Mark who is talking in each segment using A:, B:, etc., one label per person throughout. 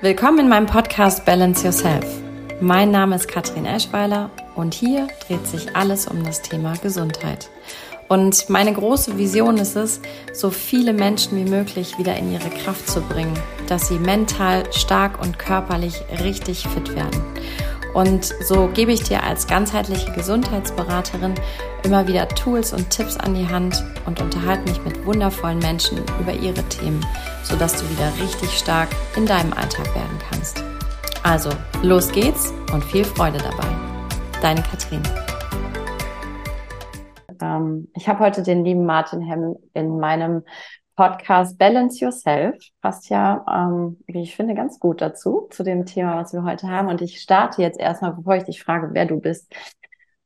A: Willkommen in meinem Podcast Balance Yourself. Mein Name ist Katrin Eschweiler und hier dreht sich alles um das Thema Gesundheit. Und meine große Vision ist es, so viele Menschen wie möglich wieder in ihre Kraft zu bringen, dass sie mental stark und körperlich richtig fit werden. Und so gebe ich dir als ganzheitliche Gesundheitsberaterin immer wieder Tools und Tipps an die Hand und unterhalte mich mit wundervollen Menschen über ihre Themen, sodass du wieder richtig stark in deinem Alltag werden kannst. Also, los geht's und viel Freude dabei. Deine Katrin.
B: Ähm, ich habe heute den lieben Martin Hemm in meinem Podcast Balance Yourself passt ja, ähm, wie ich finde, ganz gut dazu, zu dem Thema, was wir heute haben. Und ich starte jetzt erstmal, bevor ich dich frage, wer du bist,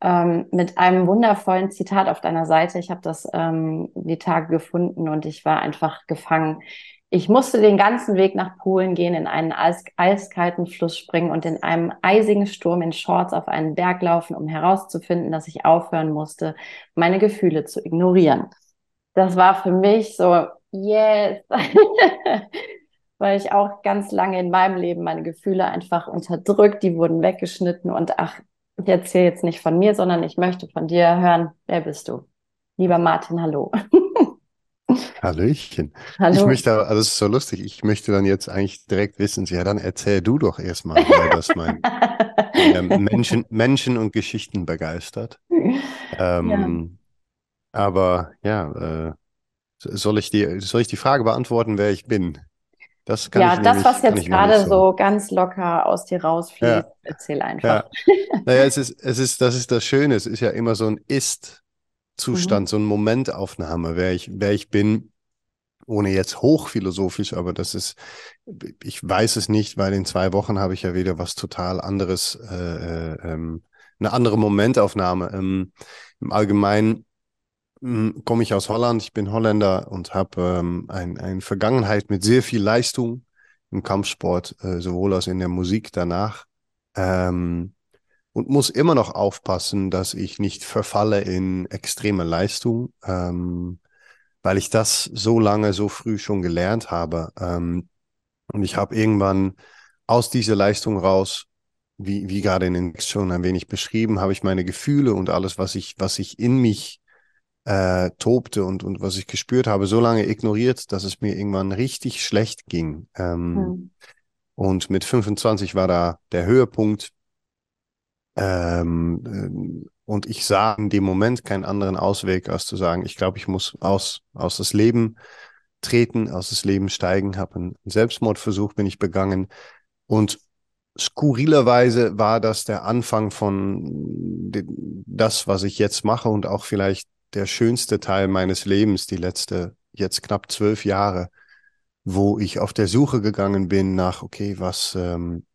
B: ähm, mit einem wundervollen Zitat auf deiner Seite. Ich habe das ähm, die Tage gefunden und ich war einfach gefangen. Ich musste den ganzen Weg nach Polen gehen, in einen eis eiskalten Fluss springen und in einem eisigen Sturm in Shorts auf einen Berg laufen, um herauszufinden, dass ich aufhören musste, meine Gefühle zu ignorieren. Das war für mich so Yes. Weil ich auch ganz lange in meinem Leben meine Gefühle einfach unterdrückt, die wurden weggeschnitten und ach, ich erzähle jetzt nicht von mir, sondern ich möchte von dir hören, wer bist du? Lieber Martin, hallo.
C: Hallöchen. Hallo. Ich möchte, also das ist so lustig, ich möchte dann jetzt eigentlich direkt wissen, ja, dann erzähl du doch erstmal, wer das mein äh, Menschen, Menschen und Geschichten begeistert. Ähm, ja. Aber ja, äh, soll ich die, soll ich die Frage beantworten, wer ich bin?
B: Das kann ja, ich das, nämlich, was jetzt gerade so. so ganz locker aus dir rausfließt, ja. erzähl einfach.
C: Ja. Naja, es ist, es ist, das ist das Schöne. Es ist ja immer so ein Ist-Zustand, mhm. so ein Momentaufnahme, wer ich, wer ich bin, ohne jetzt hochphilosophisch, aber das ist, ich weiß es nicht, weil in zwei Wochen habe ich ja wieder was total anderes, äh, äh, ähm, eine andere Momentaufnahme. Ähm, Im Allgemeinen komme ich aus Holland, ich bin Holländer und habe ähm, ein, eine Vergangenheit mit sehr viel Leistung im Kampfsport, äh, sowohl als in der Musik danach. Ähm, und muss immer noch aufpassen, dass ich nicht verfalle in extreme Leistung, ähm, weil ich das so lange, so früh schon gelernt habe. Ähm, und ich habe irgendwann aus dieser Leistung raus, wie, wie gerade in den schon ein wenig beschrieben, habe ich meine Gefühle und alles, was ich, was ich in mich äh, tobte und, und was ich gespürt habe, so lange ignoriert, dass es mir irgendwann richtig schlecht ging. Ähm, hm. Und mit 25 war da der Höhepunkt. Ähm, äh, und ich sah in dem Moment keinen anderen Ausweg, als zu sagen, ich glaube, ich muss aus, aus das Leben treten, aus das Leben steigen, habe einen Selbstmordversuch, bin ich begangen. Und skurrilerweise war das der Anfang von das, was ich jetzt mache und auch vielleicht der schönste Teil meines Lebens, die letzte, jetzt knapp zwölf Jahre, wo ich auf der Suche gegangen bin nach, okay, was, ähm,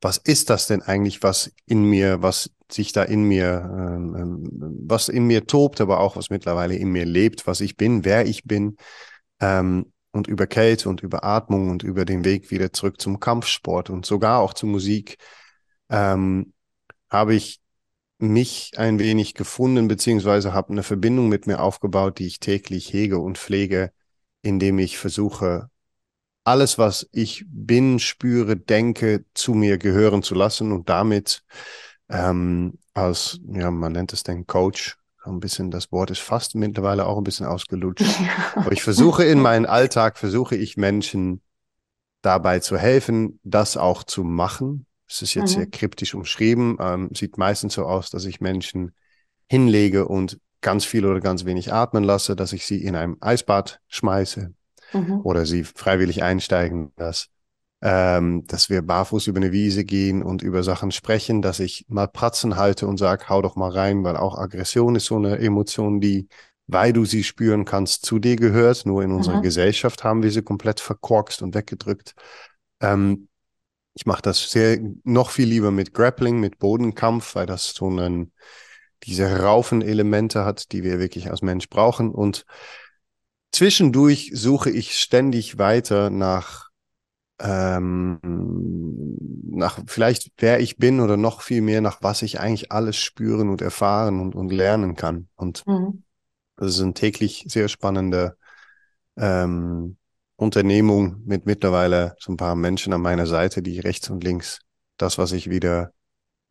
C: was ist das denn eigentlich, was in mir, was sich da in mir, ähm, ähm, was in mir tobt, aber auch was mittlerweile in mir lebt, was ich bin, wer ich bin, ähm, und über Kälte und über Atmung und über den Weg wieder zurück zum Kampfsport und sogar auch zur Musik, ähm, habe ich mich ein wenig gefunden, beziehungsweise habe eine Verbindung mit mir aufgebaut, die ich täglich hege und pflege, indem ich versuche, alles, was ich bin, spüre, denke, zu mir gehören zu lassen und damit ähm, als, ja, man nennt es den Coach, ein bisschen, das Wort ist fast mittlerweile auch ein bisschen ausgelutscht. Aber ich versuche in meinen Alltag, versuche ich Menschen dabei zu helfen, das auch zu machen, es ist jetzt mhm. sehr kryptisch umschrieben, ähm, sieht meistens so aus, dass ich Menschen hinlege und ganz viel oder ganz wenig atmen lasse, dass ich sie in einem Eisbad schmeiße mhm. oder sie freiwillig einsteigen lasse. Ähm, dass wir barfuß über eine Wiese gehen und über Sachen sprechen, dass ich mal Pratzen halte und sage, hau doch mal rein, weil auch Aggression ist so eine Emotion, die, weil du sie spüren kannst, zu dir gehört. Nur in unserer mhm. Gesellschaft haben wir sie komplett verkorkst und weggedrückt. Ähm, ich mache das sehr noch viel lieber mit Grappling, mit Bodenkampf, weil das so einen, diese Raufen-Elemente hat, die wir wirklich als Mensch brauchen. Und zwischendurch suche ich ständig weiter nach ähm, nach vielleicht wer ich bin oder noch viel mehr nach was ich eigentlich alles spüren und erfahren und, und lernen kann. Und mhm. das ist ein täglich sehr spannender ähm, Unternehmung mit mittlerweile so ein paar Menschen an meiner Seite, die rechts und links das, was ich wieder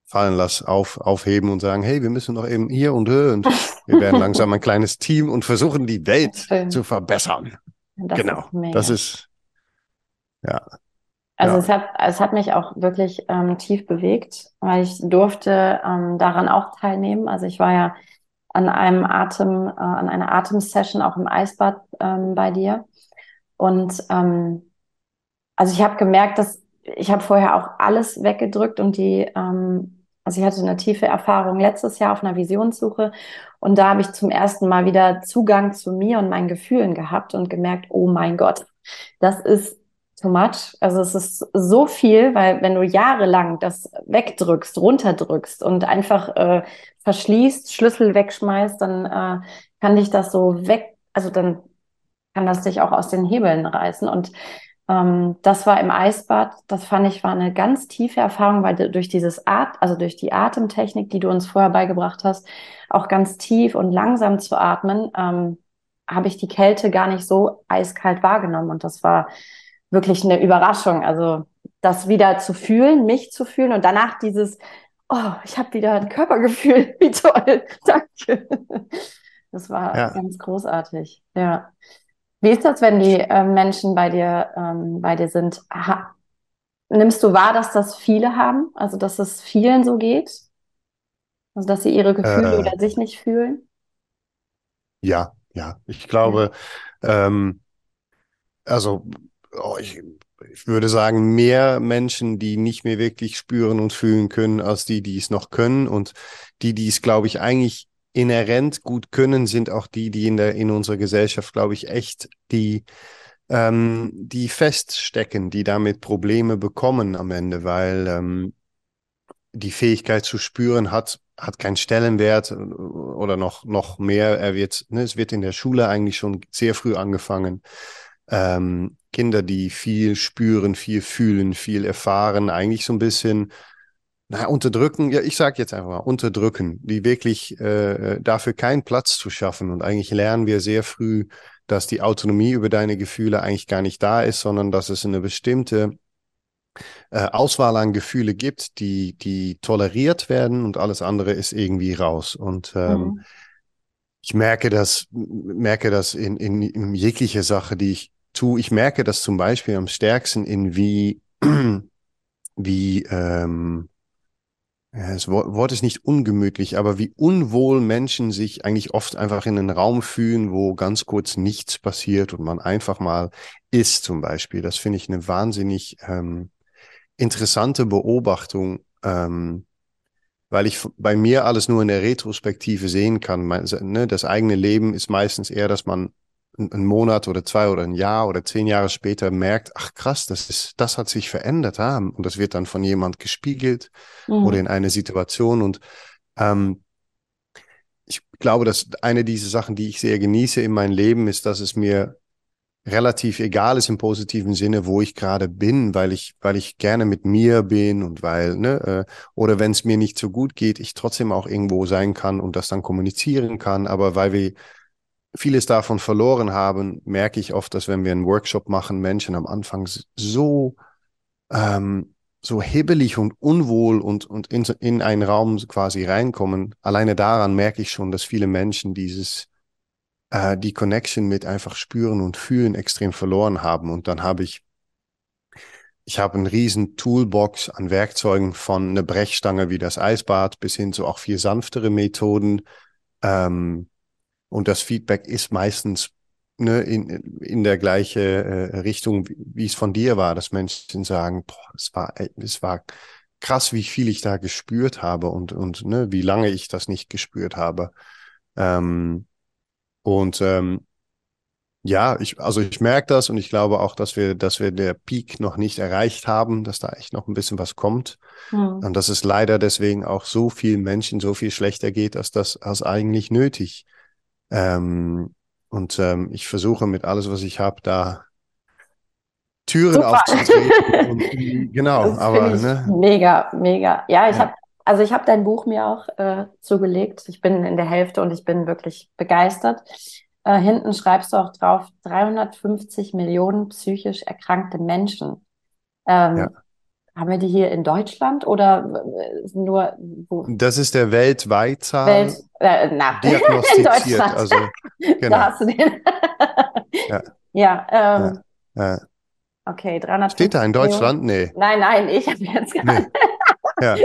C: fallen lasse, auf, aufheben und sagen, hey, wir müssen doch eben hier und hier und wir werden langsam ein kleines Team und versuchen die Welt zu verbessern. Das genau. Ist das ist, ja.
B: Also ja. es hat, es hat mich auch wirklich ähm, tief bewegt, weil ich durfte ähm, daran auch teilnehmen. Also ich war ja an einem Atem, äh, an einer Atemsession auch im Eisbad ähm, bei dir. Und ähm, also ich habe gemerkt, dass ich habe vorher auch alles weggedrückt und die ähm, also ich hatte eine tiefe Erfahrung letztes Jahr auf einer Visionssuche und da habe ich zum ersten Mal wieder Zugang zu mir und meinen Gefühlen gehabt und gemerkt, oh mein Gott, das ist too much. Also es ist so viel, weil wenn du jahrelang das wegdrückst, runterdrückst und einfach äh, verschließt, Schlüssel wegschmeißt, dann äh, kann dich das so weg, also dann kann das dich auch aus den Hebeln reißen und ähm, das war im Eisbad. Das fand ich war eine ganz tiefe Erfahrung, weil durch dieses At also durch die Atemtechnik, die du uns vorher beigebracht hast, auch ganz tief und langsam zu atmen, ähm, habe ich die Kälte gar nicht so eiskalt wahrgenommen. Und das war wirklich eine Überraschung. Also das wieder zu fühlen, mich zu fühlen und danach dieses, oh, ich habe wieder ein Körpergefühl. Wie toll. Danke. Das war ja. ganz großartig. Ja. Wie ist das, wenn die äh, Menschen bei dir, ähm, bei dir sind? Ha nimmst du wahr, dass das viele haben? Also, dass es vielen so geht? Also, dass sie ihre Gefühle äh, oder sich nicht fühlen?
C: Ja, ja. Ich glaube, ähm, also, oh, ich, ich würde sagen, mehr Menschen, die nicht mehr wirklich spüren und fühlen können, als die, die es noch können. Und die, die es, glaube ich, eigentlich inhärent gut können, sind auch die, die in der in unserer Gesellschaft, glaube ich, echt die ähm, die feststecken, die damit Probleme bekommen am Ende, weil ähm, die Fähigkeit zu spüren hat hat keinen Stellenwert oder noch noch mehr. Er wird, ne, es wird in der Schule eigentlich schon sehr früh angefangen. Ähm, Kinder, die viel spüren, viel fühlen, viel erfahren, eigentlich so ein bisschen na, unterdrücken, ja, ich sage jetzt einfach mal, unterdrücken, die wirklich äh, dafür keinen Platz zu schaffen. Und eigentlich lernen wir sehr früh, dass die Autonomie über deine Gefühle eigentlich gar nicht da ist, sondern dass es eine bestimmte äh, Auswahl an Gefühle gibt, die, die toleriert werden und alles andere ist irgendwie raus. Und ähm, mhm. ich merke das, merke das in, in, in jeglicher Sache, die ich tue. Ich merke das zum Beispiel am stärksten in wie, wie ähm, ja, das Wort ist nicht ungemütlich, aber wie unwohl Menschen sich eigentlich oft einfach in einen Raum fühlen, wo ganz kurz nichts passiert und man einfach mal ist zum Beispiel. Das finde ich eine wahnsinnig ähm, interessante Beobachtung, ähm, weil ich bei mir alles nur in der Retrospektive sehen kann. Ne, das eigene Leben ist meistens eher, dass man einen Monat oder zwei oder ein Jahr oder zehn Jahre später merkt, ach krass, das ist, das hat sich verändert haben. Und das wird dann von jemand gespiegelt mhm. oder in eine Situation. Und ähm, ich glaube, dass eine dieser Sachen, die ich sehr genieße in meinem Leben, ist, dass es mir relativ egal ist im positiven Sinne, wo ich gerade bin, weil ich, weil ich gerne mit mir bin und weil, ne, äh, oder wenn es mir nicht so gut geht, ich trotzdem auch irgendwo sein kann und das dann kommunizieren kann, aber weil wir vieles davon verloren haben, merke ich oft, dass wenn wir einen Workshop machen, Menschen am Anfang so, ähm, so hibbelig und unwohl und, und in, in einen Raum quasi reinkommen. Alleine daran merke ich schon, dass viele Menschen dieses, äh, die Connection mit einfach spüren und fühlen extrem verloren haben. Und dann habe ich, ich habe einen riesen Toolbox an Werkzeugen von einer Brechstange wie das Eisbad bis hin zu auch viel sanftere Methoden. Ähm, und das Feedback ist meistens ne, in, in der gleiche äh, Richtung, wie, wie es von dir war, dass Menschen sagen, boah, es war, es war krass, wie viel ich da gespürt habe und, und ne, wie lange ich das nicht gespürt habe. Ähm, und ähm, ja, ich, also ich merke das und ich glaube auch, dass wir, dass wir der Peak noch nicht erreicht haben, dass da echt noch ein bisschen was kommt. Mhm. Und dass es leider deswegen auch so vielen Menschen so viel schlechter geht, als das als eigentlich nötig. Ähm, und ähm, ich versuche mit alles, was ich habe, da Türen Super. aufzutreten. und, genau,
B: das aber ne? mega, mega. Ja, ich ja. habe also ich habe dein Buch mir auch äh, zugelegt. Ich bin in der Hälfte und ich bin wirklich begeistert. äh, hinten schreibst du auch drauf 350 Millionen psychisch erkrankte Menschen. Ähm, ja. Haben wir die hier in Deutschland oder äh, nur
C: wo? Das ist der Weltweitzahl Welt, äh, na, diagnostiziert. in Deutschland. Also, genau. Da hast du den.
B: ja, ja, ähm, ja, ja. Okay, 300.
C: Steht da in Deutschland? Nee.
B: Nein, nein, ich habe jetzt gerade. Nee.
C: Ja,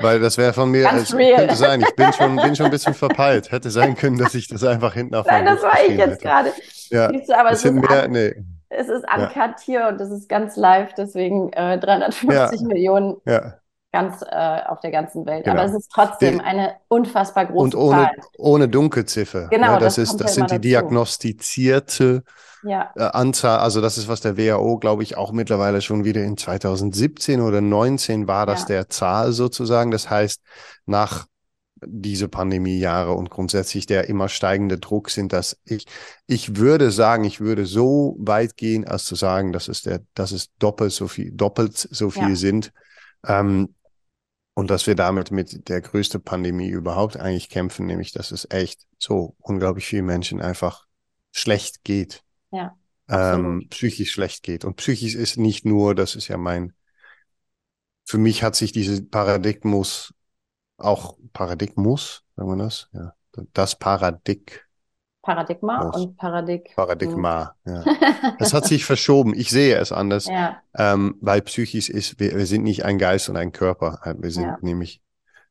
C: weil das wäre von mir, es könnte sein, ich bin schon, bin schon ein bisschen verpeilt. Hätte sein können, dass ich das einfach hinten auf
B: Nein, das war ich jetzt gerade.
C: Ja, du, aber es, sind mehr, nee.
B: Es ist uncut ja. hier und es ist ganz live, deswegen äh, 350 ja. Millionen ja. ganz äh, auf der ganzen Welt. Genau. Aber es ist trotzdem eine unfassbar große
C: Und ohne,
B: Zahl.
C: ohne Dunkelziffer. Genau, das, das, ist, das sind die dazu. diagnostizierte
B: ja.
C: äh, Anzahl, also das ist, was der WHO, glaube ich, auch mittlerweile schon wieder in 2017 oder 19 war das ja. der Zahl sozusagen. Das heißt, nach diese Pandemiejahre und grundsätzlich der immer steigende Druck sind, dass ich, ich würde sagen, ich würde so weit gehen, als zu sagen, dass es der, dass es doppelt so viel, doppelt so viel ja. sind. Ähm, und dass wir damit mit der größte Pandemie überhaupt eigentlich kämpfen, nämlich dass es echt so unglaublich vielen Menschen einfach schlecht geht
B: ja,
C: ähm, psychisch schlecht geht. Und psychisch ist nicht nur, das ist ja mein, für mich hat sich diese Paradigmus auch Paradigmus, sagen wir das? Ja, das Paradig.
B: Paradigma muss. und Paradig.
C: Paradigma, ja. Das hat sich verschoben. Ich sehe es anders, ja. ähm, weil psychisch ist, wir, wir, sind nicht ein Geist und ein Körper. Wir sind ja. nämlich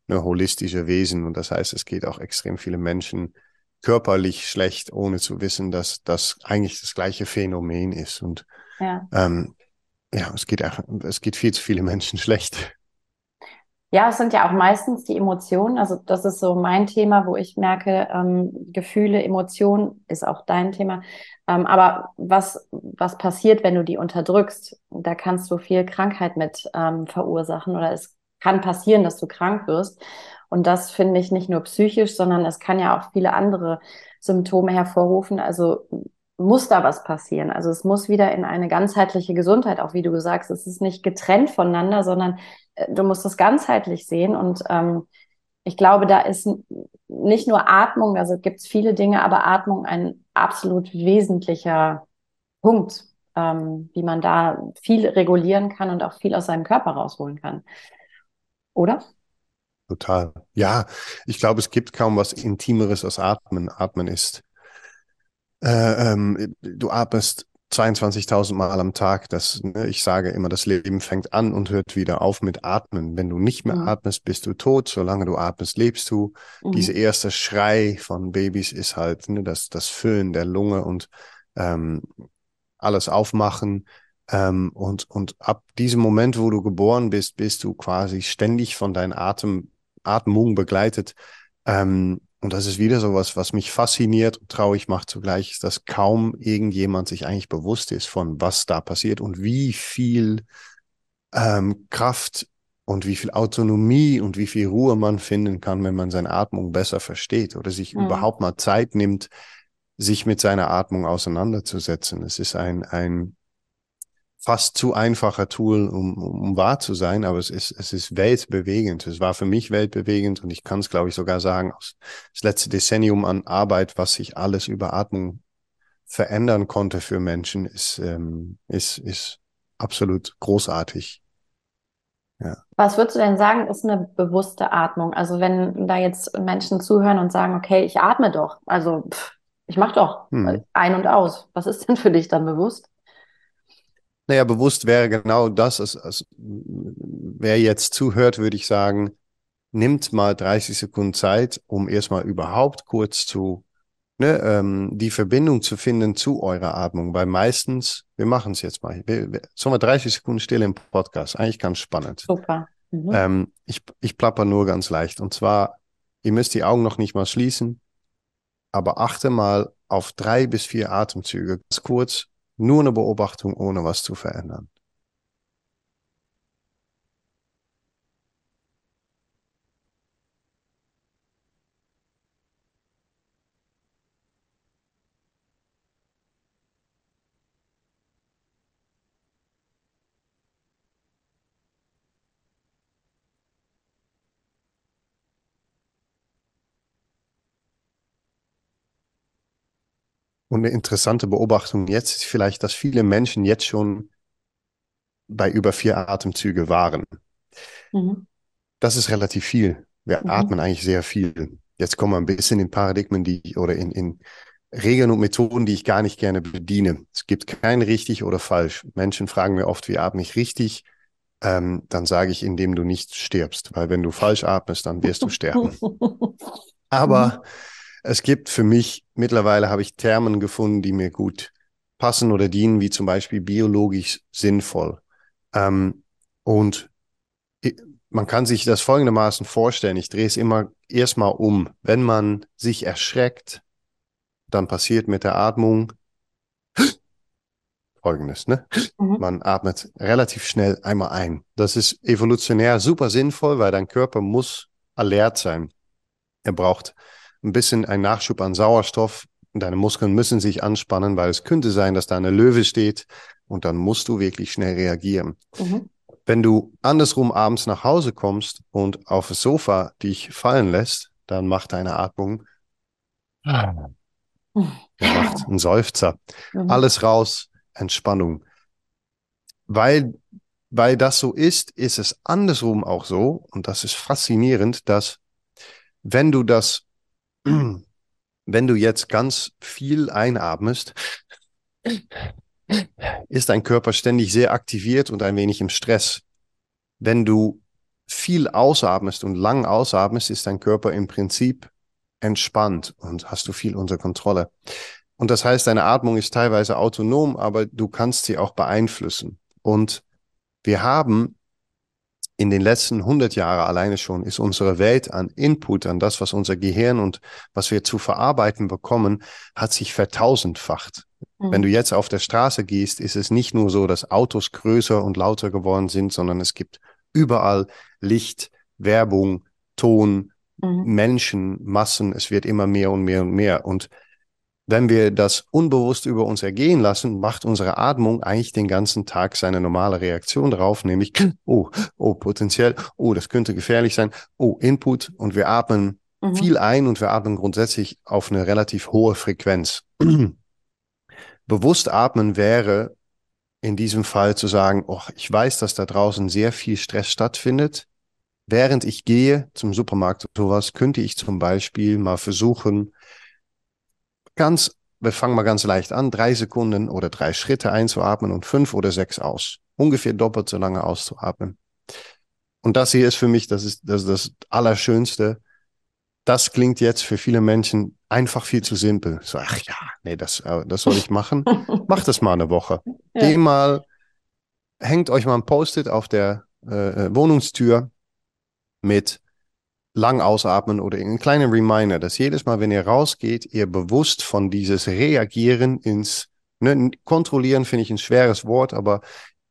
C: eine holistische Wesen und das heißt, es geht auch extrem viele Menschen körperlich schlecht, ohne zu wissen, dass das eigentlich das gleiche Phänomen ist. Und ja, ähm, ja es geht es geht viel zu viele Menschen schlecht.
B: Ja, es sind ja auch meistens die Emotionen. Also das ist so mein Thema, wo ich merke, ähm, Gefühle, Emotionen ist auch dein Thema. Ähm, aber was, was passiert, wenn du die unterdrückst? Da kannst du viel Krankheit mit ähm, verursachen oder es kann passieren, dass du krank wirst. Und das finde ich nicht nur psychisch, sondern es kann ja auch viele andere Symptome hervorrufen. Also muss da was passieren. Also es muss wieder in eine ganzheitliche Gesundheit, auch wie du sagst, es ist nicht getrennt voneinander, sondern du musst es ganzheitlich sehen. Und ähm, ich glaube, da ist nicht nur Atmung, also gibt es viele Dinge, aber Atmung ein absolut wesentlicher Punkt, ähm, wie man da viel regulieren kann und auch viel aus seinem Körper rausholen kann. Oder?
C: Total. Ja, ich glaube, es gibt kaum was Intimeres als Atmen. Atmen ist, äh, ähm, du atmest 22.000 Mal am Tag. Das, ne, ich sage immer, das Leben fängt an und hört wieder auf mit Atmen. Wenn du nicht mehr mhm. atmest, bist du tot. Solange du atmest, lebst du. Mhm. Dieser erste Schrei von Babys ist halt ne, das, das Füllen der Lunge und ähm, alles aufmachen. Ähm, und, und ab diesem Moment, wo du geboren bist, bist du quasi ständig von deinem Atem, Atmung begleitet. Ähm, und das ist wieder so was, was mich fasziniert und traurig macht zugleich, ist, dass kaum irgendjemand sich eigentlich bewusst ist von was da passiert und wie viel ähm, Kraft und wie viel Autonomie und wie viel Ruhe man finden kann, wenn man seine Atmung besser versteht oder sich mhm. überhaupt mal Zeit nimmt, sich mit seiner Atmung auseinanderzusetzen. Es ist ein, ein fast zu einfacher Tool, um, um wahr zu sein, aber es ist, es ist weltbewegend. Es war für mich weltbewegend und ich kann es, glaube ich, sogar sagen, das letzte Dezennium an Arbeit, was sich alles über Atmung verändern konnte für Menschen, ist, ähm, ist, ist absolut großartig.
B: Ja. Was würdest du denn sagen, ist eine bewusste Atmung? Also wenn da jetzt Menschen zuhören und sagen, okay, ich atme doch, also pff, ich mache doch hm. ein und aus. Was ist denn für dich dann bewusst?
C: Naja, bewusst wäre genau das. Als, als, wer jetzt zuhört, würde ich sagen, nimmt mal 30 Sekunden Zeit, um erstmal überhaupt kurz zu ne, ähm, die Verbindung zu finden zu eurer Atmung. Weil meistens, wir machen es jetzt mal. Wir, wir, sollen wir 30 Sekunden still im Podcast? Eigentlich ganz spannend.
B: Super.
C: Mhm. Ähm, ich, ich plapper nur ganz leicht. Und zwar, ihr müsst die Augen noch nicht mal schließen, aber achte mal auf drei bis vier Atemzüge. Ganz kurz nur eine Beobachtung, ohne was zu verändern. Und eine interessante Beobachtung jetzt ist vielleicht, dass viele Menschen jetzt schon bei über vier Atemzüge waren. Mhm. Das ist relativ viel. Wir mhm. atmen eigentlich sehr viel. Jetzt kommen wir ein bisschen in Paradigmen, die oder in, in Regeln und Methoden, die ich gar nicht gerne bediene. Es gibt kein richtig oder falsch. Menschen fragen mir oft, wie atme ich richtig? Ähm, dann sage ich, indem du nicht stirbst, weil wenn du falsch atmest, dann wirst du sterben. Aber mhm. Es gibt für mich, mittlerweile habe ich Termen gefunden, die mir gut passen oder dienen, wie zum Beispiel biologisch sinnvoll. Ähm, und man kann sich das folgendermaßen vorstellen. Ich drehe es immer erstmal um. Wenn man sich erschreckt, dann passiert mit der Atmung Folgendes, ne? Mhm. Man atmet relativ schnell einmal ein. Das ist evolutionär super sinnvoll, weil dein Körper muss alert sein. Er braucht ein bisschen einen Nachschub an Sauerstoff. Deine Muskeln müssen sich anspannen, weil es könnte sein, dass da eine Löwe steht und dann musst du wirklich schnell reagieren. Mhm. Wenn du andersrum abends nach Hause kommst und auf das Sofa dich fallen lässt, dann macht deine Atmung ah. Macht einen Seufzer. Mhm. Alles raus, Entspannung. Weil, weil das so ist, ist es andersrum auch so, und das ist faszinierend, dass wenn du das, wenn du jetzt ganz viel einatmest, ist dein Körper ständig sehr aktiviert und ein wenig im Stress. Wenn du viel ausatmest und lang ausatmest, ist dein Körper im Prinzip entspannt und hast du viel unter Kontrolle. Und das heißt, deine Atmung ist teilweise autonom, aber du kannst sie auch beeinflussen. Und wir haben in den letzten 100 Jahren alleine schon ist unsere Welt an Input, an das, was unser Gehirn und was wir zu verarbeiten bekommen, hat sich vertausendfacht. Mhm. Wenn du jetzt auf der Straße gehst, ist es nicht nur so, dass Autos größer und lauter geworden sind, sondern es gibt überall Licht, Werbung, Ton, mhm. Menschen, Massen, es wird immer mehr und mehr und mehr. Und wenn wir das unbewusst über uns ergehen lassen, macht unsere Atmung eigentlich den ganzen Tag seine normale Reaktion darauf, nämlich, oh, oh, potenziell, oh, das könnte gefährlich sein, oh, Input und wir atmen mhm. viel ein und wir atmen grundsätzlich auf eine relativ hohe Frequenz. Bewusst atmen wäre in diesem Fall zu sagen, oh, ich weiß, dass da draußen sehr viel Stress stattfindet während ich gehe zum Supermarkt oder sowas, könnte ich zum Beispiel mal versuchen, ganz, wir fangen mal ganz leicht an, drei Sekunden oder drei Schritte einzuatmen und fünf oder sechs aus. Ungefähr doppelt so lange auszuatmen. Und das hier ist für mich, das ist das, ist das Allerschönste. Das klingt jetzt für viele Menschen einfach viel zu simpel. So, ach ja, nee, das, äh, das soll ich machen. Macht das mal eine Woche. Ja. Geh mal, hängt euch mal ein Post-it auf der äh, äh Wohnungstür mit lang ausatmen oder einen kleinen Reminder, dass jedes Mal, wenn ihr rausgeht, ihr bewusst von dieses Reagieren ins ne, Kontrollieren finde ich ein schweres Wort, aber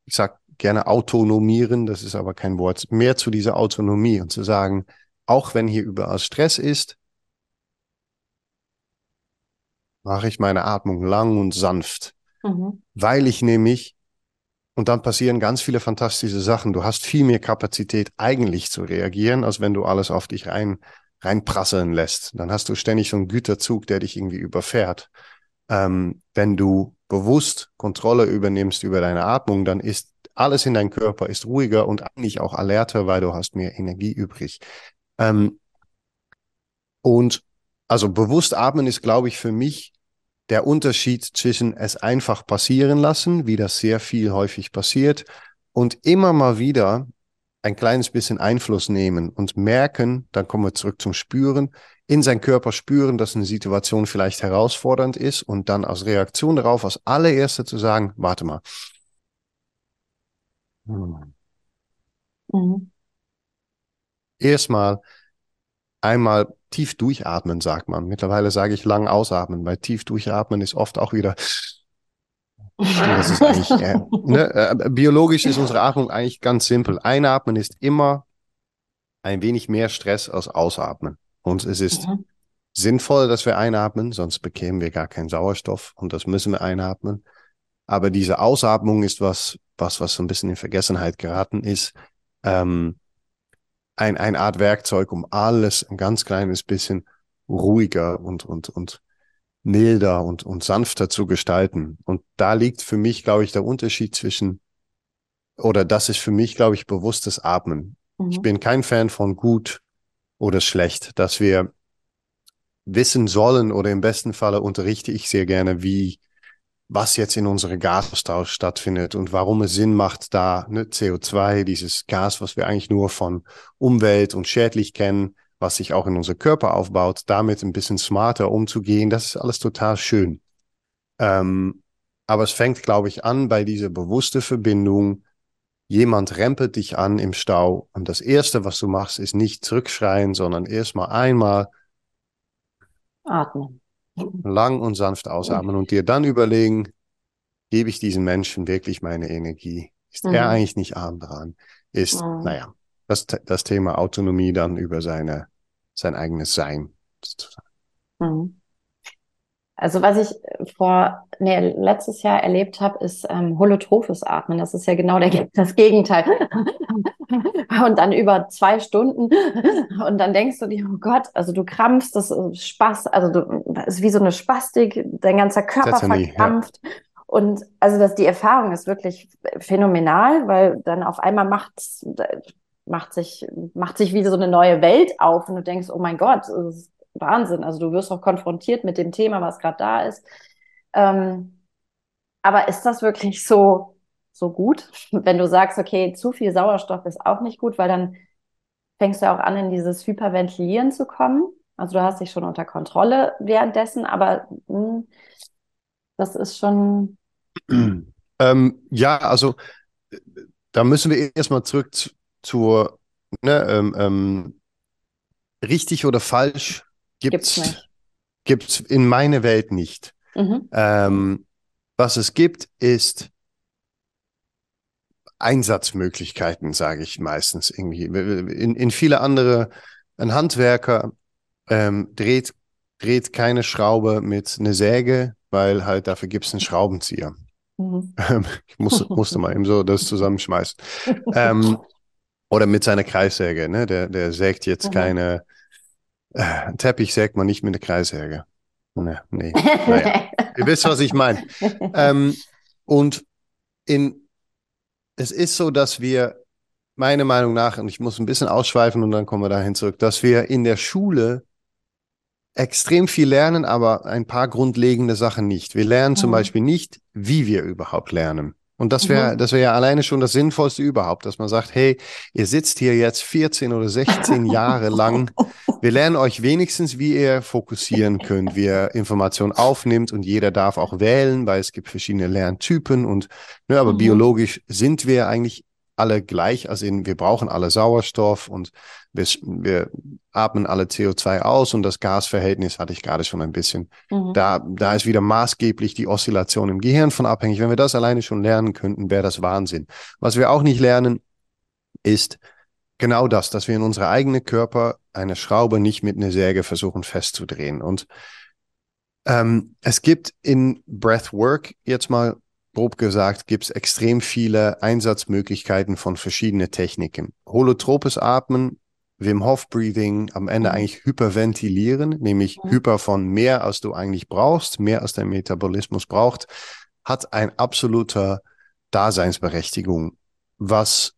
C: ich sag gerne autonomieren, das ist aber kein Wort, mehr zu dieser Autonomie und zu sagen, auch wenn hier überall Stress ist, mache ich meine Atmung lang und sanft, mhm. weil ich nämlich und dann passieren ganz viele fantastische Sachen. Du hast viel mehr Kapazität eigentlich zu reagieren, als wenn du alles auf dich rein, reinprasseln lässt. Dann hast du ständig so einen Güterzug, der dich irgendwie überfährt. Ähm, wenn du bewusst Kontrolle übernimmst über deine Atmung, dann ist alles in deinem Körper ist ruhiger und eigentlich auch alerter, weil du hast mehr Energie übrig. Ähm, und also bewusst atmen ist, glaube ich, für mich der Unterschied zwischen es einfach passieren lassen, wie das sehr viel häufig passiert, und immer mal wieder ein kleines bisschen Einfluss nehmen und merken, dann kommen wir zurück zum Spüren, in seinen Körper spüren, dass eine Situation vielleicht herausfordernd ist und dann als Reaktion darauf als allererste zu sagen, warte mal. Hm. Mhm. Erstmal einmal tief durchatmen, sagt man. Mittlerweile sage ich lang ausatmen, weil tief durchatmen ist oft auch wieder. Das ist eigentlich, äh, ne? äh, biologisch ist unsere Atmung eigentlich ganz simpel. Einatmen ist immer ein wenig mehr Stress als Ausatmen. Und es ist mhm. sinnvoll, dass wir einatmen, sonst bekämen wir gar keinen Sauerstoff und das müssen wir einatmen. Aber diese Ausatmung ist was, was, was so ein bisschen in Vergessenheit geraten ist. Ähm, ein, eine Art Werkzeug, um alles ein ganz kleines bisschen ruhiger und, und, und milder und, und sanfter zu gestalten. Und da liegt für mich, glaube ich, der Unterschied zwischen, oder das ist für mich, glaube ich, bewusstes Atmen. Mhm. Ich bin kein Fan von gut oder schlecht, dass wir wissen sollen oder im besten Falle unterrichte ich sehr gerne, wie was jetzt in unserem Gasaustausch stattfindet und warum es Sinn macht, da ne, CO2, dieses Gas, was wir eigentlich nur von Umwelt und schädlich kennen, was sich auch in unser Körper aufbaut, damit ein bisschen smarter umzugehen, das ist alles total schön. Ähm, aber es fängt, glaube ich, an bei dieser bewusste Verbindung. Jemand rempelt dich an im Stau und das Erste, was du machst, ist nicht zurückschreien, sondern erstmal einmal
B: atmen
C: lang und sanft ausatmen und dir dann überlegen, gebe ich diesem Menschen wirklich meine Energie? Ist mhm. er eigentlich nicht arm dran? Ist, mhm. naja, das, das Thema Autonomie dann über seine, sein eigenes Sein.
B: Mhm. Also was ich vor nee, letztes Jahr erlebt habe, ist ähm, holotrophes Atmen. Das ist ja genau der, das Gegenteil. und dann über zwei Stunden und dann denkst du dir, oh Gott, also du krampfst, das ist Spaß, also du, das ist wie so eine Spastik, dein ganzer Körper verkrampft. Ja. Und also das, die Erfahrung ist wirklich phänomenal, weil dann auf einmal macht, macht sich, macht sich wie so eine neue Welt auf und du denkst, oh mein Gott, ist Wahnsinn. Also du wirst auch konfrontiert mit dem Thema, was gerade da ist. Ähm, aber ist das wirklich so, so gut? Wenn du sagst, okay, zu viel Sauerstoff ist auch nicht gut, weil dann fängst du auch an, in dieses Hyperventilieren zu kommen. Also du hast dich schon unter Kontrolle währenddessen, aber mh, hm, das ist schon.
C: Ähm, ja, also da müssen wir erstmal zurück zu, zur ne, ähm, ähm, richtig oder falsch gibt's, gibt's, nicht. gibt's in meine Welt nicht. Mhm. Ähm, was es gibt, ist Einsatzmöglichkeiten, sage ich meistens irgendwie. In, in viele andere, ein Handwerker ähm, dreht, dreht keine Schraube mit einer Säge, weil halt dafür gibt es einen Schraubenzieher. Mhm. Ähm, ich muss, musste mal eben so das zusammenschmeißen. ähm, oder mit seiner Kreissäge, ne? Der, der sägt jetzt mhm. keine, äh, Teppich sägt man nicht mit einer Kreissäge. Ne, nee. Naja. Ihr wisst, was ich meine. Ähm, und in, es ist so, dass wir, meiner Meinung nach, und ich muss ein bisschen ausschweifen und dann kommen wir dahin zurück, dass wir in der Schule extrem viel lernen, aber ein paar grundlegende Sachen nicht. Wir lernen zum mhm. Beispiel nicht, wie wir überhaupt lernen. Und das wäre, mhm. das wäre ja alleine schon das Sinnvollste überhaupt, dass man sagt, hey, ihr sitzt hier jetzt 14 oder 16 Jahre lang. Wir lernen euch wenigstens, wie ihr fokussieren könnt, wie ihr Informationen aufnimmt und jeder darf auch wählen, weil es gibt verschiedene Lerntypen und, ne, aber mhm. biologisch sind wir eigentlich alle gleich, also in, wir brauchen alle Sauerstoff und wir, wir atmen alle CO2 aus und das Gasverhältnis hatte ich gerade schon ein bisschen. Mhm. Da, da ist wieder maßgeblich die Oszillation im Gehirn von abhängig. Wenn wir das alleine schon lernen könnten, wäre das Wahnsinn. Was wir auch nicht lernen, ist genau das, dass wir in unsere eigene Körper eine Schraube nicht mit einer Säge versuchen festzudrehen. Und ähm, es gibt in Breathwork jetzt mal grob gesagt, gibt es extrem viele Einsatzmöglichkeiten von verschiedenen Techniken. Holotropes Atmen, Wim Hof Breathing, am Ende mhm. eigentlich hyperventilieren, nämlich mhm. hyper von mehr, als du eigentlich brauchst, mehr als dein Metabolismus braucht, hat ein absoluter Daseinsberechtigung. Was,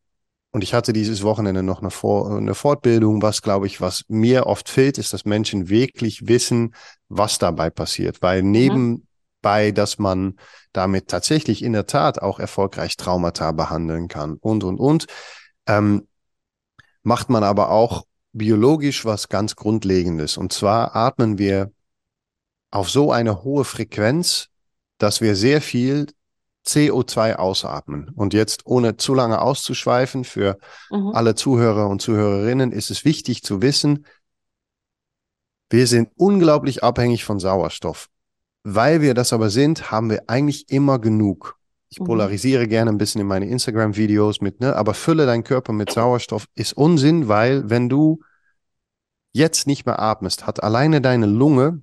C: und ich hatte dieses Wochenende noch eine, Vor eine Fortbildung, was glaube ich, was mir oft fehlt, ist, dass Menschen wirklich wissen, was dabei passiert, weil mhm. Nebenbei, dass man damit tatsächlich in der Tat auch erfolgreich Traumata behandeln kann und, und, und. Ähm, macht man aber auch biologisch was ganz Grundlegendes. Und zwar atmen wir auf so eine hohe Frequenz, dass wir sehr viel CO2 ausatmen. Und jetzt, ohne zu lange auszuschweifen, für mhm. alle Zuhörer und Zuhörerinnen ist es wichtig zu wissen, wir sind unglaublich abhängig von Sauerstoff. Weil wir das aber sind, haben wir eigentlich immer genug. Ich mhm. polarisiere gerne ein bisschen in meine Instagram-Videos mit, ne, aber fülle deinen Körper mit Sauerstoff ist Unsinn, weil wenn du jetzt nicht mehr atmest, hat alleine deine Lunge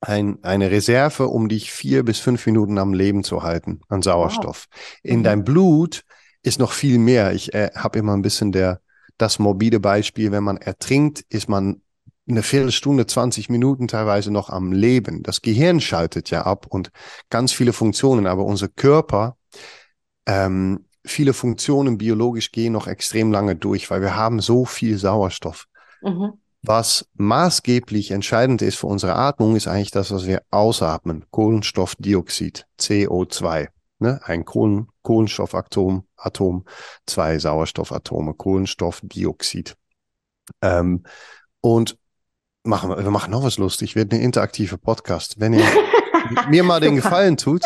C: ein, eine Reserve, um dich vier bis fünf Minuten am Leben zu halten an Sauerstoff. Wow. In mhm. dein Blut ist noch viel mehr. Ich äh, habe immer ein bisschen der, das morbide Beispiel, wenn man ertrinkt, ist man eine Viertelstunde, 20 Minuten teilweise noch am Leben. Das Gehirn schaltet ja ab und ganz viele Funktionen, aber unser Körper, ähm, viele Funktionen biologisch gehen noch extrem lange durch, weil wir haben so viel Sauerstoff. Mhm. Was maßgeblich entscheidend ist für unsere Atmung, ist eigentlich das, was wir ausatmen. Kohlenstoffdioxid, CO2. Ne? Ein Kohlen Kohlenstoffatom, Atom, zwei Sauerstoffatome, Kohlenstoffdioxid. Ähm, und machen wir, wir machen noch was lustig, wird eine interaktive Podcast. Wenn ihr mir mal den Gefallen tut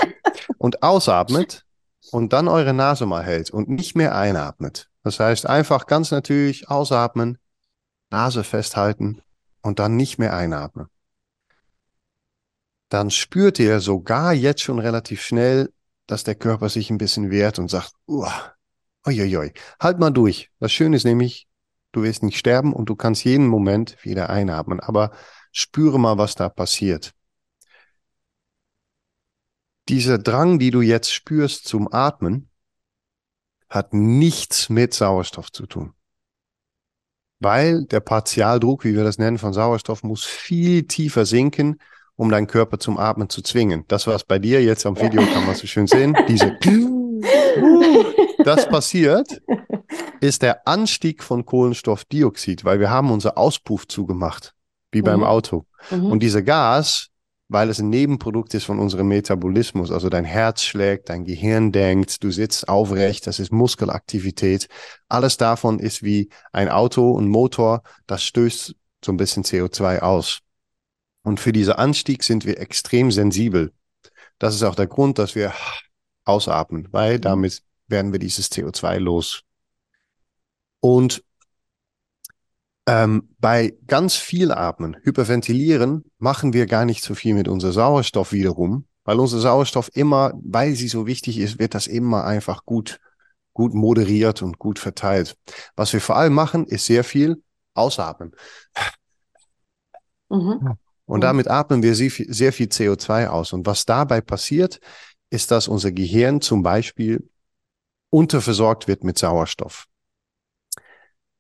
C: und ausatmet und dann eure Nase mal hält und nicht mehr einatmet. Das heißt, einfach ganz natürlich ausatmen, Nase festhalten und dann nicht mehr einatmen. Dann spürt ihr sogar jetzt schon relativ schnell, dass der Körper sich ein bisschen wehrt und sagt, uah, oi, halt mal durch. Das Schöne ist nämlich, du wirst nicht sterben und du kannst jeden Moment wieder einatmen, aber spüre mal, was da passiert. Dieser Drang, die du jetzt spürst zum Atmen, hat nichts mit Sauerstoff zu tun. Weil der Partialdruck, wie wir das nennen, von Sauerstoff muss viel tiefer sinken, um deinen Körper zum Atmen zu zwingen. Das, was bei dir jetzt am Video kann man so schön sehen, diese das passiert, ist der Anstieg von Kohlenstoffdioxid, weil wir haben unser Auspuff zugemacht, wie mhm. beim Auto. Mhm. Und dieser Gas, weil es ein Nebenprodukt ist von unserem Metabolismus, also dein Herz schlägt, dein Gehirn denkt, du sitzt aufrecht, das ist Muskelaktivität. Alles davon ist wie ein Auto, ein Motor, das stößt so ein bisschen CO2 aus. Und für diesen Anstieg sind wir extrem sensibel. Das ist auch der Grund, dass wir ausatmen, weil mhm. damit werden wir dieses CO2 los. Und ähm, bei ganz viel Atmen, Hyperventilieren, machen wir gar nicht so viel mit unserem Sauerstoff wiederum, weil unser Sauerstoff immer, weil sie so wichtig ist, wird das immer einfach gut, gut moderiert und gut verteilt. Was wir vor allem machen, ist sehr viel ausatmen. Mhm. Und damit atmen wir sehr viel, sehr viel CO2 aus. Und was dabei passiert, ist, dass unser Gehirn zum Beispiel unterversorgt wird mit Sauerstoff.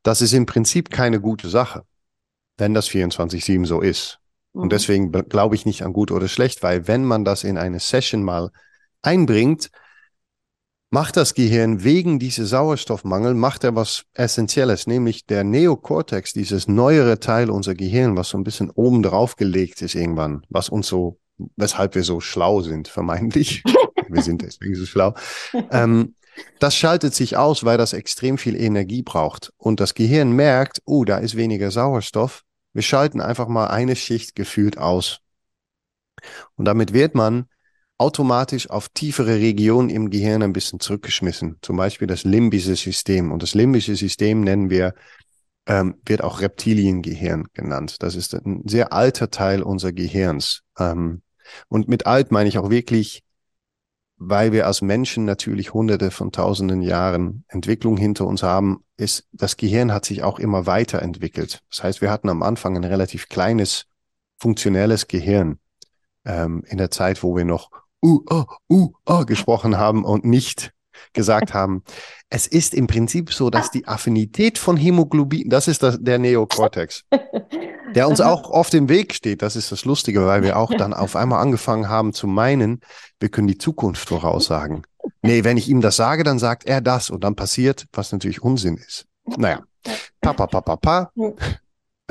C: Das ist im Prinzip keine gute Sache, wenn das 24-7 so ist. Mhm. Und deswegen glaube ich nicht an gut oder schlecht, weil wenn man das in eine Session mal einbringt, macht das Gehirn wegen dieser Sauerstoffmangel, macht er was Essentielles, nämlich der Neokortex, dieses neuere Teil unser Gehirn, was so ein bisschen oben drauf gelegt ist irgendwann, was uns so, weshalb wir so schlau sind, vermeintlich. wir sind deswegen so schlau. Ähm, das schaltet sich aus, weil das extrem viel Energie braucht. Und das Gehirn merkt, oh, da ist weniger Sauerstoff. Wir schalten einfach mal eine Schicht gefühlt aus. Und damit wird man automatisch auf tiefere Regionen im Gehirn ein bisschen zurückgeschmissen. Zum Beispiel das limbische System. Und das limbische System nennen wir, ähm, wird auch Reptiliengehirn genannt. Das ist ein sehr alter Teil unser Gehirns. Ähm, und mit alt meine ich auch wirklich weil wir als Menschen natürlich hunderte von tausenden Jahren Entwicklung hinter uns haben, ist, das Gehirn hat sich auch immer weiterentwickelt. Das heißt, wir hatten am Anfang ein relativ kleines, funktionelles Gehirn ähm, in der Zeit, wo wir noch uh, uh, uh, uh gesprochen haben und nicht gesagt haben, es ist im Prinzip so, dass die Affinität von Hämoglobin, das ist das, der Neokortex, der uns auch oft im Weg steht. Das ist das Lustige, weil wir auch dann auf einmal angefangen haben zu meinen, wir können die Zukunft voraussagen. Nee, wenn ich ihm das sage, dann sagt er das und dann passiert, was natürlich Unsinn ist. Naja, papa, papa, papa.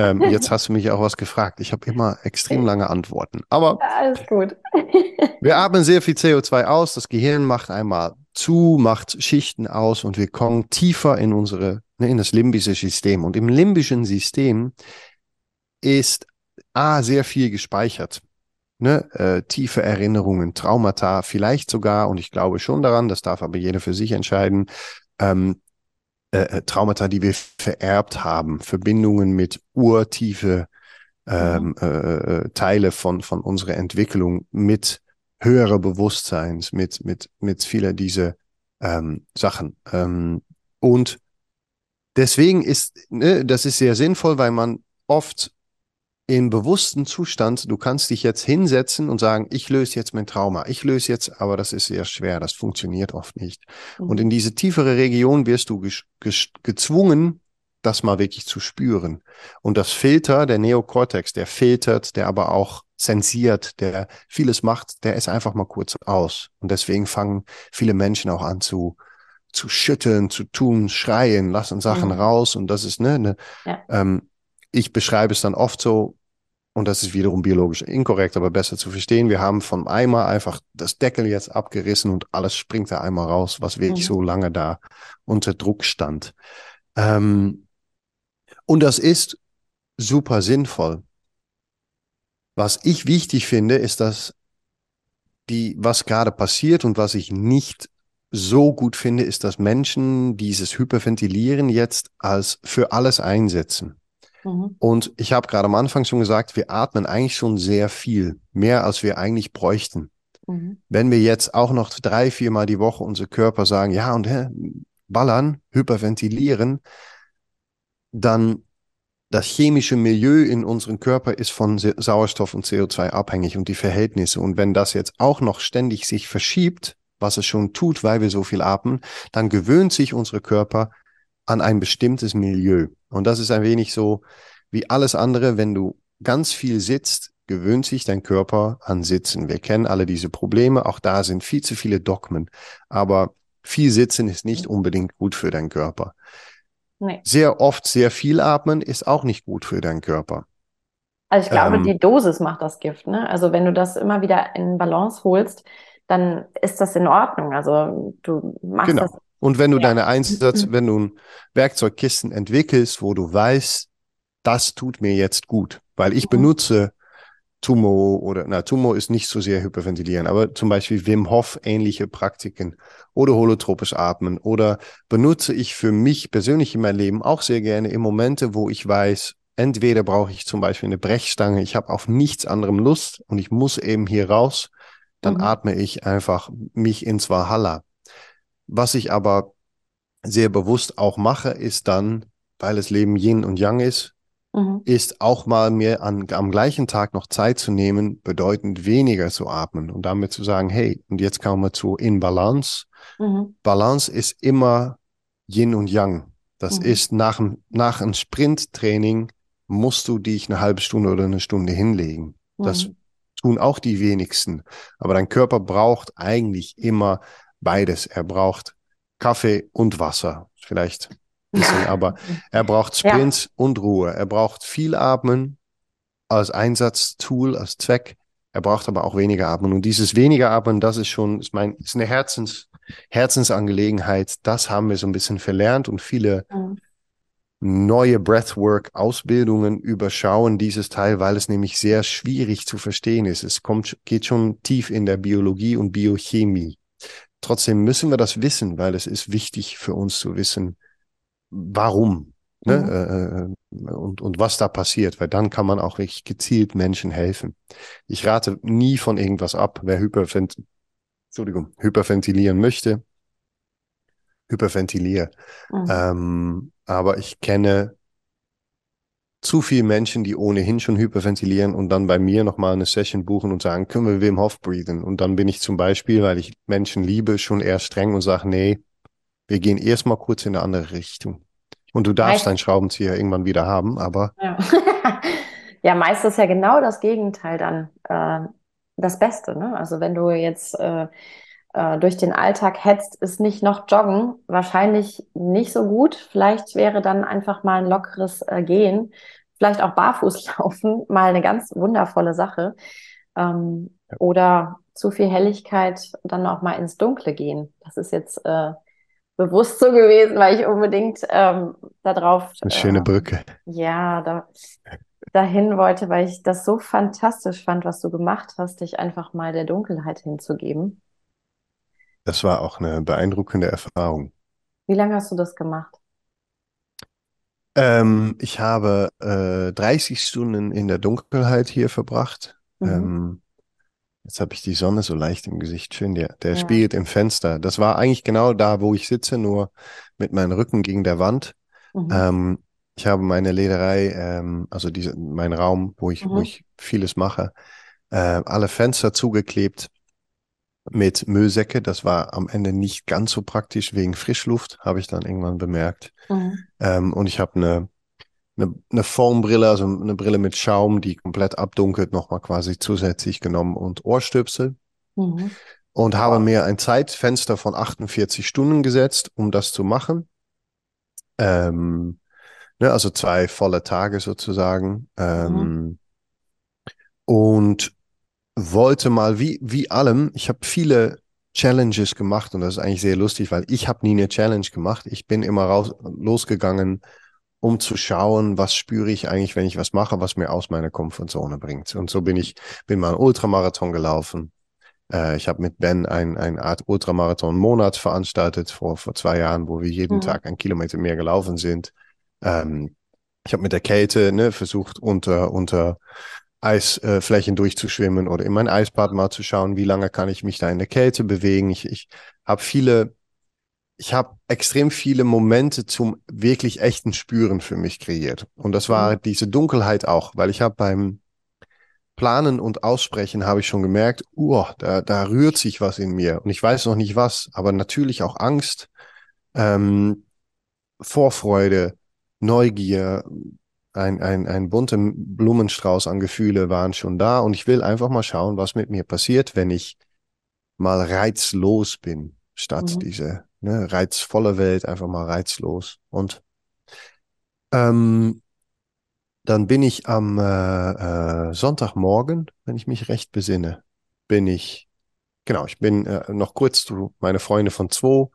C: Ähm, jetzt hast du mich auch was gefragt. Ich habe immer extrem lange Antworten. Aber alles gut. wir atmen sehr viel CO2 aus. Das Gehirn macht einmal zu, macht Schichten aus und wir kommen tiefer in unsere, ne, in das limbische System. Und im limbischen System ist A, sehr viel gespeichert. Ne, äh, tiefe Erinnerungen, Traumata, vielleicht sogar, und ich glaube schon daran, das darf aber jeder für sich entscheiden, ähm, äh, äh Traumata, die wir vererbt haben, Verbindungen mit urtiefe ähm, mhm. äh, äh, Teile von, von unserer Entwicklung mit höherer Bewusstseins, mit, mit, mit vieler dieser ähm, Sachen. Ähm, und deswegen ist, ne, das ist sehr sinnvoll, weil man oft im bewussten Zustand, du kannst dich jetzt hinsetzen und sagen, ich löse jetzt mein Trauma, ich löse jetzt, aber das ist sehr schwer, das funktioniert oft nicht. Mhm. Und in diese tiefere Region wirst du gezwungen, das mal wirklich zu spüren. Und das Filter, der Neokortex, der filtert, der aber auch zensiert, der vieles macht, der ist einfach mal kurz aus. Und deswegen fangen viele Menschen auch an zu, zu schütteln, zu tun, schreien, lassen Sachen mhm. raus. Und das ist, ne, ne ja. ähm, ich beschreibe es dann oft so, und das ist wiederum biologisch inkorrekt, aber besser zu verstehen. Wir haben vom Eimer einfach das Deckel jetzt abgerissen und alles springt da einmal raus, was wirklich mhm. so lange da unter Druck stand. Ähm, und das ist super sinnvoll. Was ich wichtig finde, ist, dass die, was gerade passiert und was ich nicht so gut finde, ist, dass Menschen dieses Hyperventilieren jetzt als für alles einsetzen. Mhm. Und ich habe gerade am Anfang schon gesagt, wir atmen eigentlich schon sehr viel, mehr als wir eigentlich bräuchten. Mhm. Wenn wir jetzt auch noch drei, viermal die Woche unser Körper sagen, ja, und hä, ballern, hyperventilieren, dann das chemische Milieu in unserem Körper ist von Sauerstoff und CO2 abhängig und die Verhältnisse. Und wenn das jetzt auch noch ständig sich verschiebt, was es schon tut, weil wir so viel atmen, dann gewöhnt sich unser Körper an ein bestimmtes Milieu. Und das ist ein wenig so wie alles andere, wenn du ganz viel sitzt, gewöhnt sich dein Körper an Sitzen. Wir kennen alle diese Probleme, auch da sind viel zu viele Dogmen, aber viel Sitzen ist nicht unbedingt gut für deinen Körper. Nee. Sehr oft sehr viel atmen ist auch nicht gut für deinen Körper.
B: Also ich glaube, ähm, die Dosis macht das Gift. Ne? Also wenn du das immer wieder in Balance holst, dann ist das in Ordnung. Also du machst genau. das
C: und wenn du ja. deine Einsatz, wenn du ein Werkzeugkisten entwickelst, wo du weißt, das tut mir jetzt gut, weil ich mhm. benutze Tumo oder, na, Tumo ist nicht so sehr hyperventilieren, aber zum Beispiel Wim Hof ähnliche Praktiken oder holotropisch atmen oder benutze ich für mich persönlich in meinem Leben auch sehr gerne in Momente, wo ich weiß, entweder brauche ich zum Beispiel eine Brechstange, ich habe auf nichts anderem Lust und ich muss eben hier raus, dann mhm. atme ich einfach mich ins Valhalla. Was ich aber sehr bewusst auch mache, ist dann, weil das Leben Yin und Yang ist, mhm. ist auch mal mir an, am gleichen Tag noch Zeit zu nehmen, bedeutend weniger zu atmen und damit zu sagen, hey, und jetzt kommen wir zu In Balance. Mhm. Balance ist immer Yin und Yang. Das mhm. ist nach, nach einem Sprinttraining musst du dich eine halbe Stunde oder eine Stunde hinlegen. Das mhm. tun auch die wenigsten. Aber dein Körper braucht eigentlich immer beides. Er braucht Kaffee und Wasser, vielleicht ein bisschen, aber er braucht Sprints ja. und Ruhe. Er braucht viel Atmen als Einsatztool, als Zweck. Er braucht aber auch weniger Atmen. Und dieses weniger Atmen, das ist schon, ist mein, ist eine Herzens, Herzensangelegenheit. Das haben wir so ein bisschen verlernt und viele mhm. neue Breathwork-Ausbildungen überschauen dieses Teil, weil es nämlich sehr schwierig zu verstehen ist. Es kommt, geht schon tief in der Biologie und Biochemie. Trotzdem müssen wir das wissen, weil es ist wichtig für uns zu wissen, warum ne? Mhm. Äh, äh, und, und was da passiert, weil dann kann man auch wirklich gezielt Menschen helfen. Ich rate nie von irgendwas ab, wer Hypervent Entschuldigung, hyperventilieren möchte, hyperventiliere. Mhm. Ähm, aber ich kenne zu viele Menschen, die ohnehin schon hyperventilieren und dann bei mir nochmal eine Session buchen und sagen, können wir Wim Hof breathen? Und dann bin ich zum Beispiel, weil ich Menschen liebe, schon eher streng und sage, nee, wir gehen erstmal kurz in eine andere Richtung. Und du darfst deinen Schraubenzieher irgendwann wieder haben, aber.
B: Ja, ja meist ist ja genau das Gegenteil dann äh, das Beste. Ne? Also wenn du jetzt äh, äh, durch den Alltag hetzt, ist nicht noch Joggen wahrscheinlich nicht so gut. Vielleicht wäre dann einfach mal ein lockeres äh, Gehen, vielleicht auch barfuß laufen, mal eine ganz wundervolle Sache. Ähm, ja. Oder zu viel Helligkeit, dann auch mal ins Dunkle gehen. Das ist jetzt äh, bewusst so gewesen, weil ich unbedingt ähm, darauf.
C: Eine schöne äh, Brücke.
B: Ja, da, dahin wollte, weil ich das so fantastisch fand, was du gemacht hast, dich einfach mal der Dunkelheit hinzugeben.
C: Das war auch eine beeindruckende Erfahrung.
B: Wie lange hast du das gemacht?
C: Ähm, ich habe äh, 30 Stunden in der Dunkelheit hier verbracht. Mhm. Ähm, jetzt habe ich die Sonne so leicht im Gesicht. Schön, der, der ja. spielt im Fenster. Das war eigentlich genau da, wo ich sitze, nur mit meinem Rücken gegen der Wand. Mhm. Ähm, ich habe meine Lederei, ähm, also diese, mein Raum, wo ich, mhm. wo ich vieles mache, äh, alle Fenster zugeklebt mit Müllsäcke. Das war am Ende nicht ganz so praktisch wegen Frischluft, habe ich dann irgendwann bemerkt. Mhm. Ähm, und ich habe eine, eine, eine Foambrille, also eine Brille mit Schaum, die komplett abdunkelt, nochmal quasi zusätzlich genommen und Ohrstöpsel. Mhm. Und habe mir ein Zeitfenster von 48 Stunden gesetzt, um das zu machen. Ähm, ne, also zwei volle Tage sozusagen. Ähm, mhm. Und wollte mal, wie, wie allem, ich habe viele Challenges gemacht und das ist eigentlich sehr lustig, weil ich habe nie eine Challenge gemacht. Ich bin immer raus, losgegangen, um zu schauen, was spüre ich eigentlich, wenn ich was mache, was mir aus meiner Komfortzone bringt. Und so bin ich, bin mal einen Ultramarathon gelaufen. Äh, ich habe mit Ben ein, eine Art Ultramarathon-Monat veranstaltet vor, vor zwei Jahren, wo wir jeden mhm. Tag ein Kilometer mehr gelaufen sind. Ähm, ich habe mit der Kälte ne, versucht, unter, unter Eisflächen durchzuschwimmen oder in mein Eisbad mal zu schauen, wie lange kann ich mich da in der Kälte bewegen. Ich, ich habe viele, ich habe extrem viele Momente zum wirklich echten Spüren für mich kreiert. Und das war mhm. diese Dunkelheit auch, weil ich habe beim Planen und Aussprechen habe ich schon gemerkt, uh, da, da rührt sich was in mir. Und ich weiß noch nicht was, aber natürlich auch Angst, ähm, Vorfreude, Neugier, ein, ein, ein bunter Blumenstrauß an Gefühle waren schon da und ich will einfach mal schauen, was mit mir passiert, wenn ich mal reizlos bin, statt mhm. diese ne, reizvolle Welt, einfach mal reizlos. Und ähm, dann bin ich am äh, äh, Sonntagmorgen, wenn ich mich recht besinne, bin ich, genau, ich bin äh, noch kurz zu meine Freunde von zwei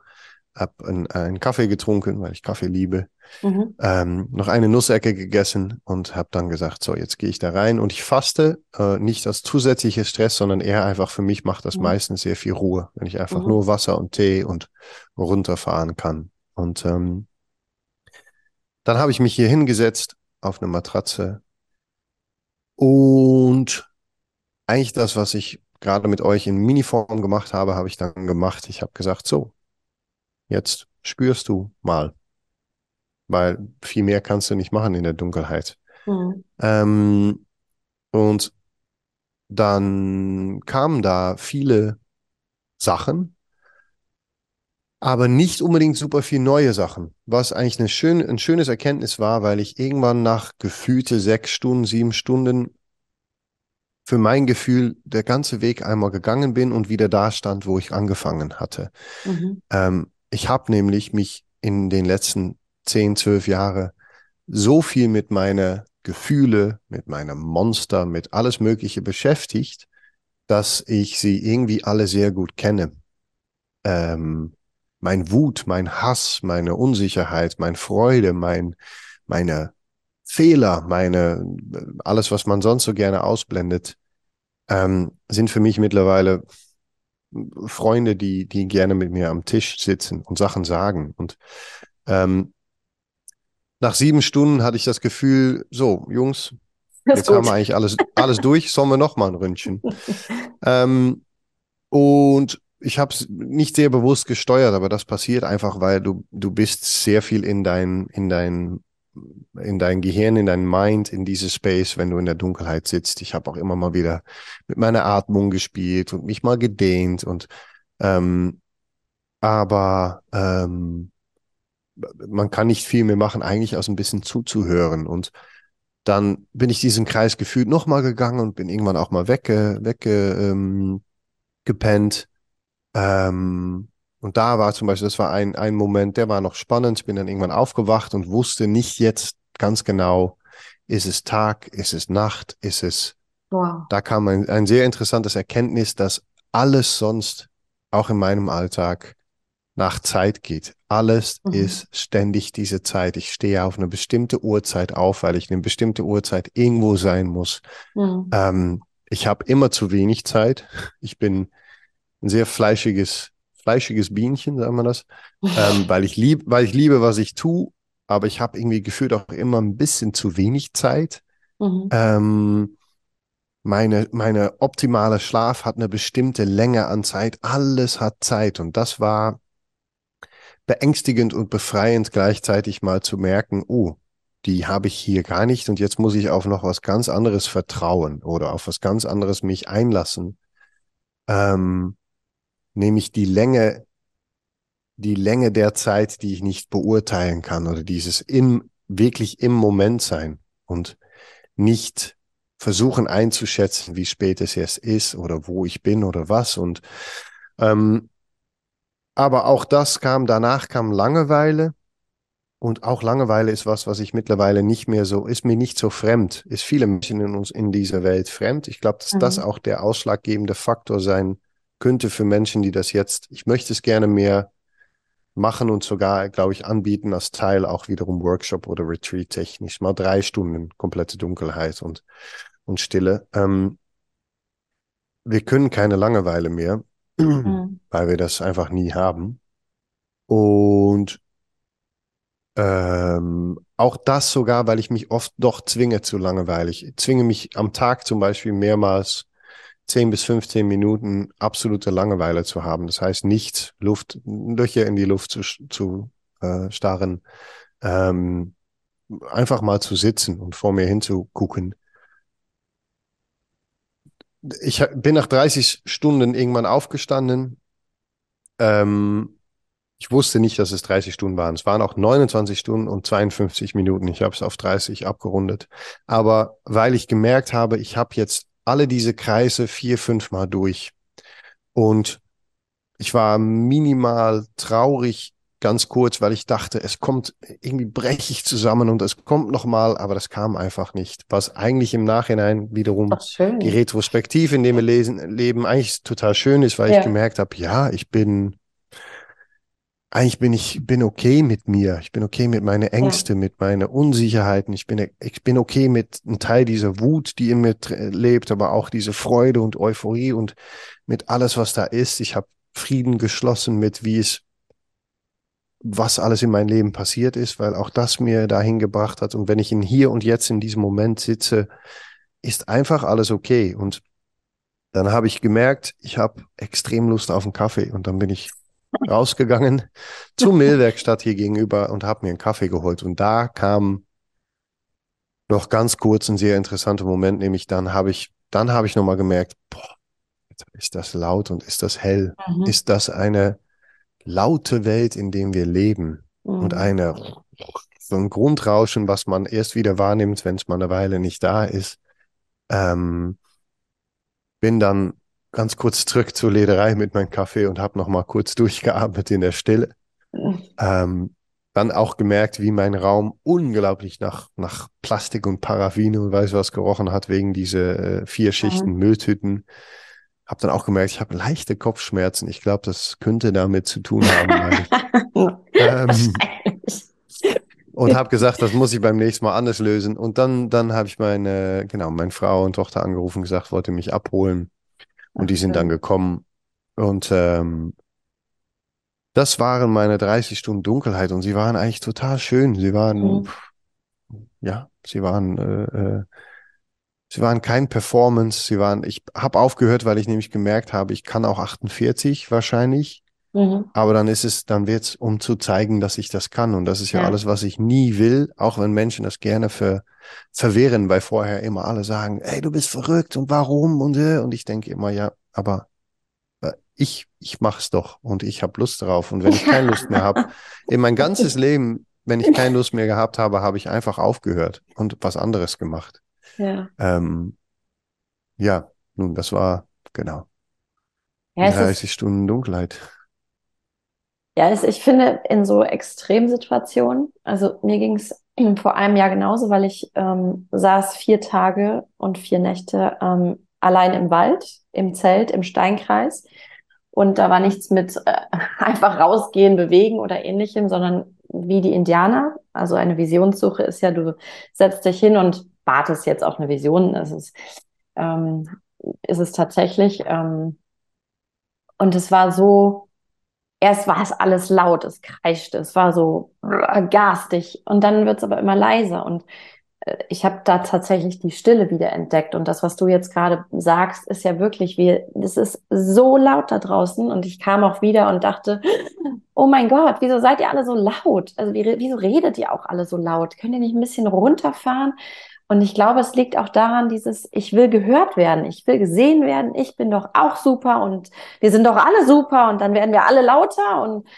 C: habe ein, einen, Kaffee getrunken, weil ich Kaffee liebe, mhm. ähm, noch eine Nussecke gegessen und habe dann gesagt, so, jetzt gehe ich da rein und ich faste äh, nicht als zusätzliches Stress, sondern eher einfach für mich macht das mhm. meistens sehr viel Ruhe, wenn ich einfach mhm. nur Wasser und Tee und runterfahren kann. Und ähm, dann habe ich mich hier hingesetzt auf eine Matratze und eigentlich das, was ich gerade mit euch in Miniform gemacht habe, habe ich dann gemacht. Ich habe gesagt, so, jetzt spürst du mal, weil viel mehr kannst du nicht machen in der Dunkelheit. Mhm. Ähm, und dann kamen da viele Sachen, aber nicht unbedingt super viel neue Sachen, was eigentlich eine schön, ein schönes Erkenntnis war, weil ich irgendwann nach gefühlte sechs Stunden, sieben Stunden für mein Gefühl der ganze Weg einmal gegangen bin und wieder da stand, wo ich angefangen hatte. Mhm. Ähm, ich habe nämlich mich in den letzten zehn, zwölf Jahre so viel mit meiner Gefühle, mit meinem Monster, mit alles Mögliche beschäftigt, dass ich sie irgendwie alle sehr gut kenne. Ähm, mein Wut, mein Hass, meine Unsicherheit, meine Freude, mein, meine Fehler, meine, alles, was man sonst so gerne ausblendet, ähm, sind für mich mittlerweile Freunde, die, die gerne mit mir am Tisch sitzen und Sachen sagen. Und ähm, nach sieben Stunden hatte ich das Gefühl, so, Jungs, jetzt haben wir eigentlich alles, alles durch, sollen wir noch mal ein Ründchen. ähm, und ich habe es nicht sehr bewusst gesteuert, aber das passiert einfach, weil du, du bist sehr viel in dein, in dein, in dein Gehirn, in dein Mind, in diese Space, wenn du in der Dunkelheit sitzt. Ich habe auch immer mal wieder mit meiner Atmung gespielt und mich mal gedehnt und ähm, aber ähm, man kann nicht viel mehr machen, eigentlich aus ein bisschen zuzuhören. Und dann bin ich diesen Kreis gefühlt nochmal gegangen und bin irgendwann auch mal wegge, wegge ähm, gepennt. Ähm, und da war zum Beispiel, das war ein, ein Moment, der war noch spannend. Ich bin dann irgendwann aufgewacht und wusste nicht jetzt ganz genau, ist es Tag, ist es Nacht, ist es. Wow. Da kam ein, ein sehr interessantes Erkenntnis, dass alles sonst, auch in meinem Alltag, nach Zeit geht. Alles mhm. ist ständig diese Zeit. Ich stehe auf eine bestimmte Uhrzeit auf, weil ich eine bestimmte Uhrzeit irgendwo sein muss. Mhm. Ähm, ich habe immer zu wenig Zeit. Ich bin ein sehr fleischiges, fleischiges Bienchen, sagen wir das, ähm, weil ich lieb, weil ich liebe, was ich tue, aber ich habe irgendwie gefühlt auch immer ein bisschen zu wenig Zeit. Mhm. Ähm, meine, meine optimale Schlaf hat eine bestimmte Länge an Zeit. Alles hat Zeit. Und das war beängstigend und befreiend gleichzeitig mal zu merken, oh, die habe ich hier gar nicht und jetzt muss ich auf noch was ganz anderes vertrauen oder auf was ganz anderes mich einlassen. Ähm, nämlich die Länge, die Länge der Zeit, die ich nicht beurteilen kann oder dieses im, wirklich im Moment sein und nicht versuchen einzuschätzen, wie spät es jetzt ist oder wo ich bin oder was und ähm, aber auch das kam, danach kam Langeweile. Und auch Langeweile ist was, was ich mittlerweile nicht mehr so, ist mir nicht so fremd, ist viele Menschen in uns in dieser Welt fremd. Ich glaube, dass mhm. das auch der ausschlaggebende Faktor sein könnte für Menschen, die das jetzt, ich möchte es gerne mehr machen und sogar, glaube ich, anbieten als Teil auch wiederum Workshop oder Retreat technisch. Mal drei Stunden komplette Dunkelheit und, und Stille. Ähm, wir können keine Langeweile mehr, mhm. weil wir das einfach nie haben. Und ähm, auch das sogar, weil ich mich oft doch zwinge zu Langeweile. Ich zwinge mich am Tag zum Beispiel mehrmals 10 bis 15 Minuten absolute Langeweile zu haben. Das heißt, nicht Luft, Löcher in die Luft zu, zu äh, starren, ähm, einfach mal zu sitzen und vor mir hinzugucken. Ich bin nach 30 Stunden irgendwann aufgestanden. Ähm, ich wusste nicht, dass es 30 Stunden waren. Es waren auch 29 Stunden und 52 Minuten. Ich habe es auf 30 abgerundet. Aber weil ich gemerkt habe, ich habe jetzt alle diese Kreise vier, fünf Mal durch. Und ich war minimal traurig, ganz kurz, weil ich dachte, es kommt, irgendwie breche ich zusammen und es kommt nochmal, aber das kam einfach nicht. Was eigentlich im Nachhinein wiederum die Retrospektive, in dem wir lesen, leben, eigentlich total schön ist, weil ja. ich gemerkt habe, ja, ich bin eigentlich bin ich bin okay mit mir. Ich bin okay mit meinen Ängste, ja. mit meinen Unsicherheiten. Ich bin ich bin okay mit einem Teil dieser Wut, die in mir lebt, aber auch diese Freude und Euphorie und mit alles, was da ist. Ich habe Frieden geschlossen mit, wie es was alles in meinem Leben passiert ist, weil auch das mir dahin gebracht hat. Und wenn ich in hier und jetzt in diesem Moment sitze, ist einfach alles okay. Und dann habe ich gemerkt, ich habe extrem Lust auf einen Kaffee und dann bin ich rausgegangen zur Mehlwerkstatt hier gegenüber und habe mir einen Kaffee geholt. Und da kam noch ganz kurz ein sehr interessanter Moment, nämlich dann habe ich, dann habe ich nochmal gemerkt, boah, ist das laut und ist das hell? Mhm. Ist das eine laute Welt, in dem wir leben? Mhm. Und eine, so ein Grundrauschen, was man erst wieder wahrnimmt, wenn es mal eine Weile nicht da ist. Ähm, bin dann ganz kurz zurück zur Lederei mit meinem Kaffee und habe noch mal kurz durchgeatmet in der Stille. Ähm, dann auch gemerkt, wie mein Raum unglaublich nach, nach Plastik und Paraffin und weiß was gerochen hat, wegen dieser äh, vier Schichten mhm. Mülltüten. Habe dann auch gemerkt, ich habe leichte Kopfschmerzen. Ich glaube, das könnte damit zu tun haben. ähm, und habe gesagt, das muss ich beim nächsten Mal anders lösen. Und dann, dann habe ich meine, genau, meine Frau und Tochter angerufen, gesagt, wollte mich abholen. Und die sind dann gekommen. Und ähm, das waren meine 30 Stunden Dunkelheit und sie waren eigentlich total schön. Sie waren, mhm. ja, sie waren, äh, äh, sie waren kein Performance. Sie waren, ich habe aufgehört, weil ich nämlich gemerkt habe, ich kann auch 48 wahrscheinlich. Mhm. Aber dann ist es, dann wird es, um zu zeigen, dass ich das kann. Und das ist ja, ja, alles, was ich nie will, auch wenn Menschen das gerne ver, verwehren, weil vorher immer alle sagen, ey, du bist verrückt und warum und äh, und ich denke immer, ja, aber äh, ich, ich mach's doch und ich habe Lust darauf. Und wenn ich keine Lust mehr habe, in mein ganzes Leben, wenn ich keine Lust mehr gehabt habe, habe ich einfach aufgehört und was anderes gemacht. Ja. Ähm, ja, nun, das war genau. Ja, 30 Stunden Dunkelheit.
B: Ja, es, ich finde in so Extremsituationen, also mir ging es vor einem Jahr genauso, weil ich ähm, saß vier Tage und vier Nächte ähm, allein im Wald, im Zelt, im Steinkreis. Und da war nichts mit äh, einfach rausgehen, bewegen oder ähnlichem, sondern wie die Indianer. Also eine Visionssuche ist ja, du setzt dich hin und wartest jetzt auf eine Vision. Das ist, ähm, ist es tatsächlich. Ähm, und es war so erst war es alles laut, es kreischte, es war so garstig und dann wird es aber immer leiser und äh, ich habe da tatsächlich die Stille wieder entdeckt und das, was du jetzt gerade sagst, ist ja wirklich, wie es ist so laut da draußen und ich kam auch wieder und dachte, oh mein Gott, wieso seid ihr alle so laut? Also wie, wieso redet ihr auch alle so laut? Könnt ihr nicht ein bisschen runterfahren? Und ich glaube, es liegt auch daran, dieses, ich will gehört werden, ich will gesehen werden, ich bin doch auch super und wir sind doch alle super und dann werden wir alle lauter und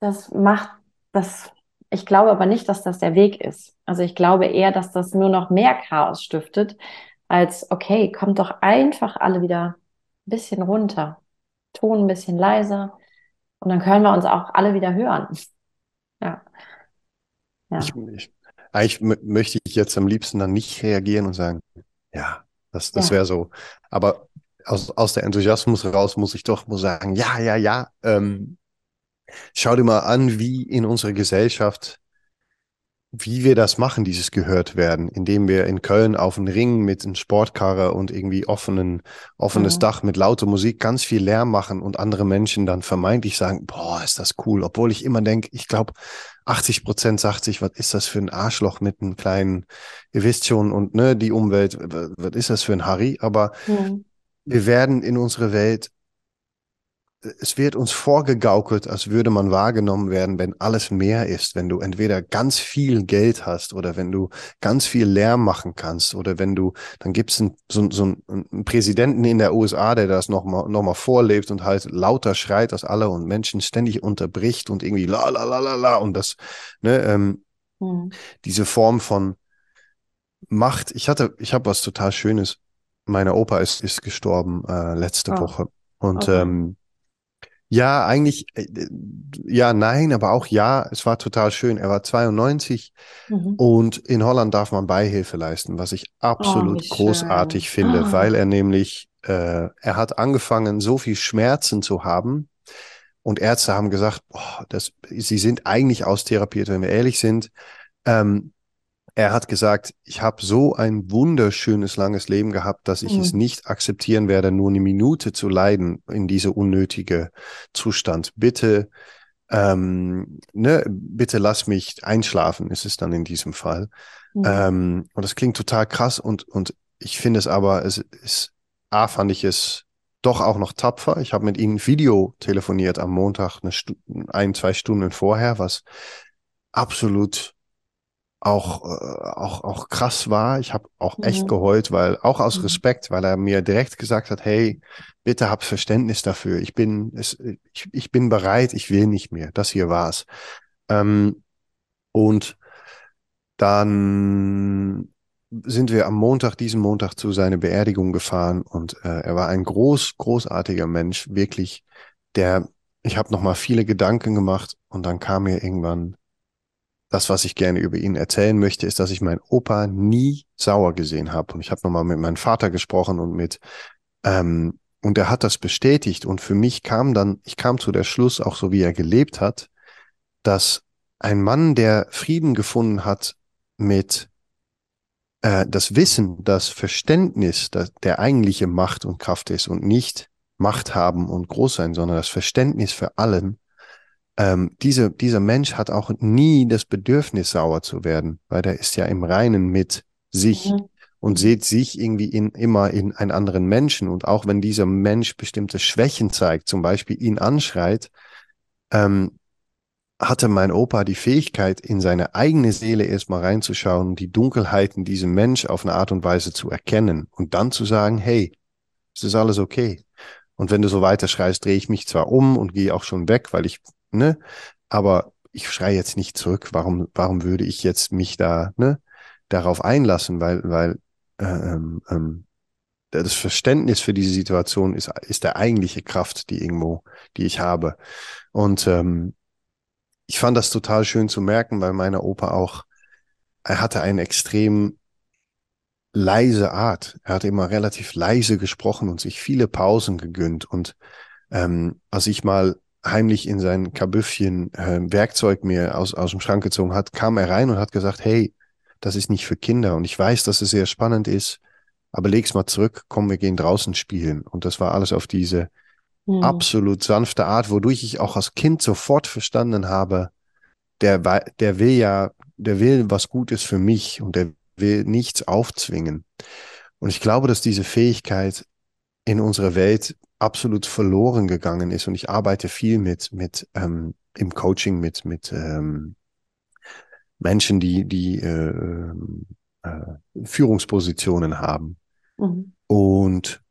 B: das macht das, ich glaube aber nicht, dass das der Weg ist. Also ich glaube eher, dass das nur noch mehr Chaos stiftet, als, okay, kommt doch einfach alle wieder ein bisschen runter, Ton ein bisschen leiser und dann können wir uns auch alle wieder hören. Ja.
C: ja. Ich, ich, eigentlich möchte ich jetzt am liebsten dann nicht reagieren und sagen, ja, das, das ja. wäre so. Aber aus, aus der Enthusiasmus raus muss ich doch muss sagen, ja, ja, ja. Ähm, schau dir mal an, wie in unserer Gesellschaft, wie wir das machen, dieses gehört werden, indem wir in Köln auf einen Ring mit einem Sportkarre und irgendwie offenen, offenes mhm. Dach mit lauter Musik ganz viel Lärm machen und andere Menschen dann vermeintlich sagen, boah, ist das cool, obwohl ich immer denke, ich glaube, 80 Prozent sagt sich, was ist das für ein Arschloch mit einem kleinen, ihr wisst schon, und ne, die Umwelt, was ist das für ein Harry? Aber mhm. wir werden in unserer Welt es wird uns vorgegaukelt, als würde man wahrgenommen werden, wenn alles mehr ist, wenn du entweder ganz viel Geld hast oder wenn du ganz viel Lärm machen kannst oder wenn du, dann gibt es so, so einen Präsidenten in der USA, der das nochmal noch mal vorlebt und halt lauter schreit als alle und Menschen ständig unterbricht und irgendwie la la la la la und das, ne, ähm, mhm. diese Form von Macht. Ich hatte, ich habe was total Schönes. Meine Opa ist, ist gestorben äh, letzte oh. Woche und okay. ähm, ja, eigentlich, äh, ja, nein, aber auch ja, es war total schön. Er war 92 mhm. und in Holland darf man Beihilfe leisten, was ich absolut oh, großartig finde, oh. weil er nämlich, äh, er hat angefangen, so viel Schmerzen zu haben. Und Ärzte haben gesagt, boah, das, sie sind eigentlich austherapiert, wenn wir ehrlich sind. Ähm, er hat gesagt, ich habe so ein wunderschönes langes Leben gehabt, dass ich mhm. es nicht akzeptieren werde, nur eine Minute zu leiden in diese unnötige Zustand. Bitte, ähm, ne, bitte lass mich einschlafen, ist es dann in diesem Fall. Mhm. Ähm, und das klingt total krass und, und ich finde es aber, es ist, A, fand ich es doch auch noch tapfer. Ich habe mit ihnen Video telefoniert am Montag, eine Stu ein, zwei Stunden vorher, was absolut auch, äh, auch, auch krass war. Ich habe auch mhm. echt geheult, weil auch aus mhm. Respekt, weil er mir direkt gesagt hat, hey, bitte hab Verständnis dafür. Ich bin, es, ich, ich bin bereit, ich will nicht mehr. Das hier war's. Ähm, und dann sind wir am Montag, diesen Montag zu seiner Beerdigung gefahren und äh, er war ein groß, großartiger Mensch, wirklich, der, ich habe nochmal viele Gedanken gemacht und dann kam mir irgendwann das, was ich gerne über ihn erzählen möchte, ist, dass ich meinen Opa nie sauer gesehen habe. Und ich habe nochmal mit meinem Vater gesprochen und mit, ähm, und er hat das bestätigt. Und für mich kam dann, ich kam zu der Schluss, auch so wie er gelebt hat, dass ein Mann, der Frieden gefunden hat mit äh, das Wissen, das Verständnis, das der eigentliche Macht und Kraft ist und nicht Macht haben und groß sein, sondern das Verständnis für allen, ähm, diese, dieser Mensch hat auch nie das Bedürfnis, sauer zu werden, weil der ist ja im Reinen mit sich mhm. und sieht sich irgendwie in, immer in einen anderen Menschen. Und auch wenn dieser Mensch bestimmte Schwächen zeigt, zum Beispiel ihn anschreit, ähm, hatte mein Opa die Fähigkeit, in seine eigene Seele erstmal reinzuschauen und die Dunkelheiten diesem Mensch auf eine Art und Weise zu erkennen und dann zu sagen, hey, es ist alles okay. Und wenn du so weiter schreist, drehe ich mich zwar um und gehe auch schon weg, weil ich ne? Aber ich schreie jetzt nicht zurück. Warum, warum würde ich jetzt mich da, ne, darauf einlassen? Weil, weil äh, ähm, ähm, das Verständnis für diese Situation ist, ist der eigentliche Kraft, die irgendwo, die ich habe. Und ähm, ich fand das total schön zu merken, weil meine Opa auch, er hatte eine extrem leise Art. Er hatte immer relativ leise gesprochen und sich viele Pausen gegönnt. Und ähm, als ich mal heimlich in sein Kabüffchen äh, Werkzeug mir aus, aus dem Schrank gezogen hat, kam er rein und hat gesagt, hey, das ist nicht für Kinder und ich weiß, dass es sehr spannend ist, aber leg's mal zurück, komm, wir gehen draußen spielen. Und das war alles auf diese mhm. absolut sanfte Art, wodurch ich auch als Kind sofort verstanden habe, der, der will ja, der will was Gutes für mich und der will nichts aufzwingen. Und ich glaube, dass diese Fähigkeit in unserer Welt absolut verloren gegangen ist. Und ich arbeite viel mit, mit ähm, im Coaching mit, mit ähm, Menschen, die, die äh, äh, Führungspositionen haben. Mhm. Und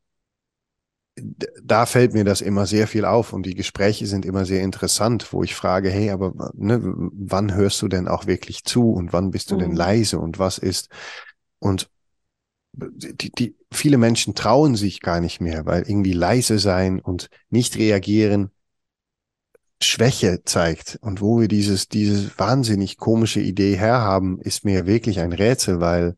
C: da fällt mir das immer sehr viel auf und die Gespräche sind immer sehr interessant, wo ich frage, hey, aber ne, wann hörst du denn auch wirklich zu und wann bist du mhm. denn leise und was ist? Und die, die, viele Menschen trauen sich gar nicht mehr, weil irgendwie leise sein und nicht reagieren Schwäche zeigt. Und wo wir dieses, dieses wahnsinnig komische Idee herhaben, ist mir wirklich ein Rätsel, weil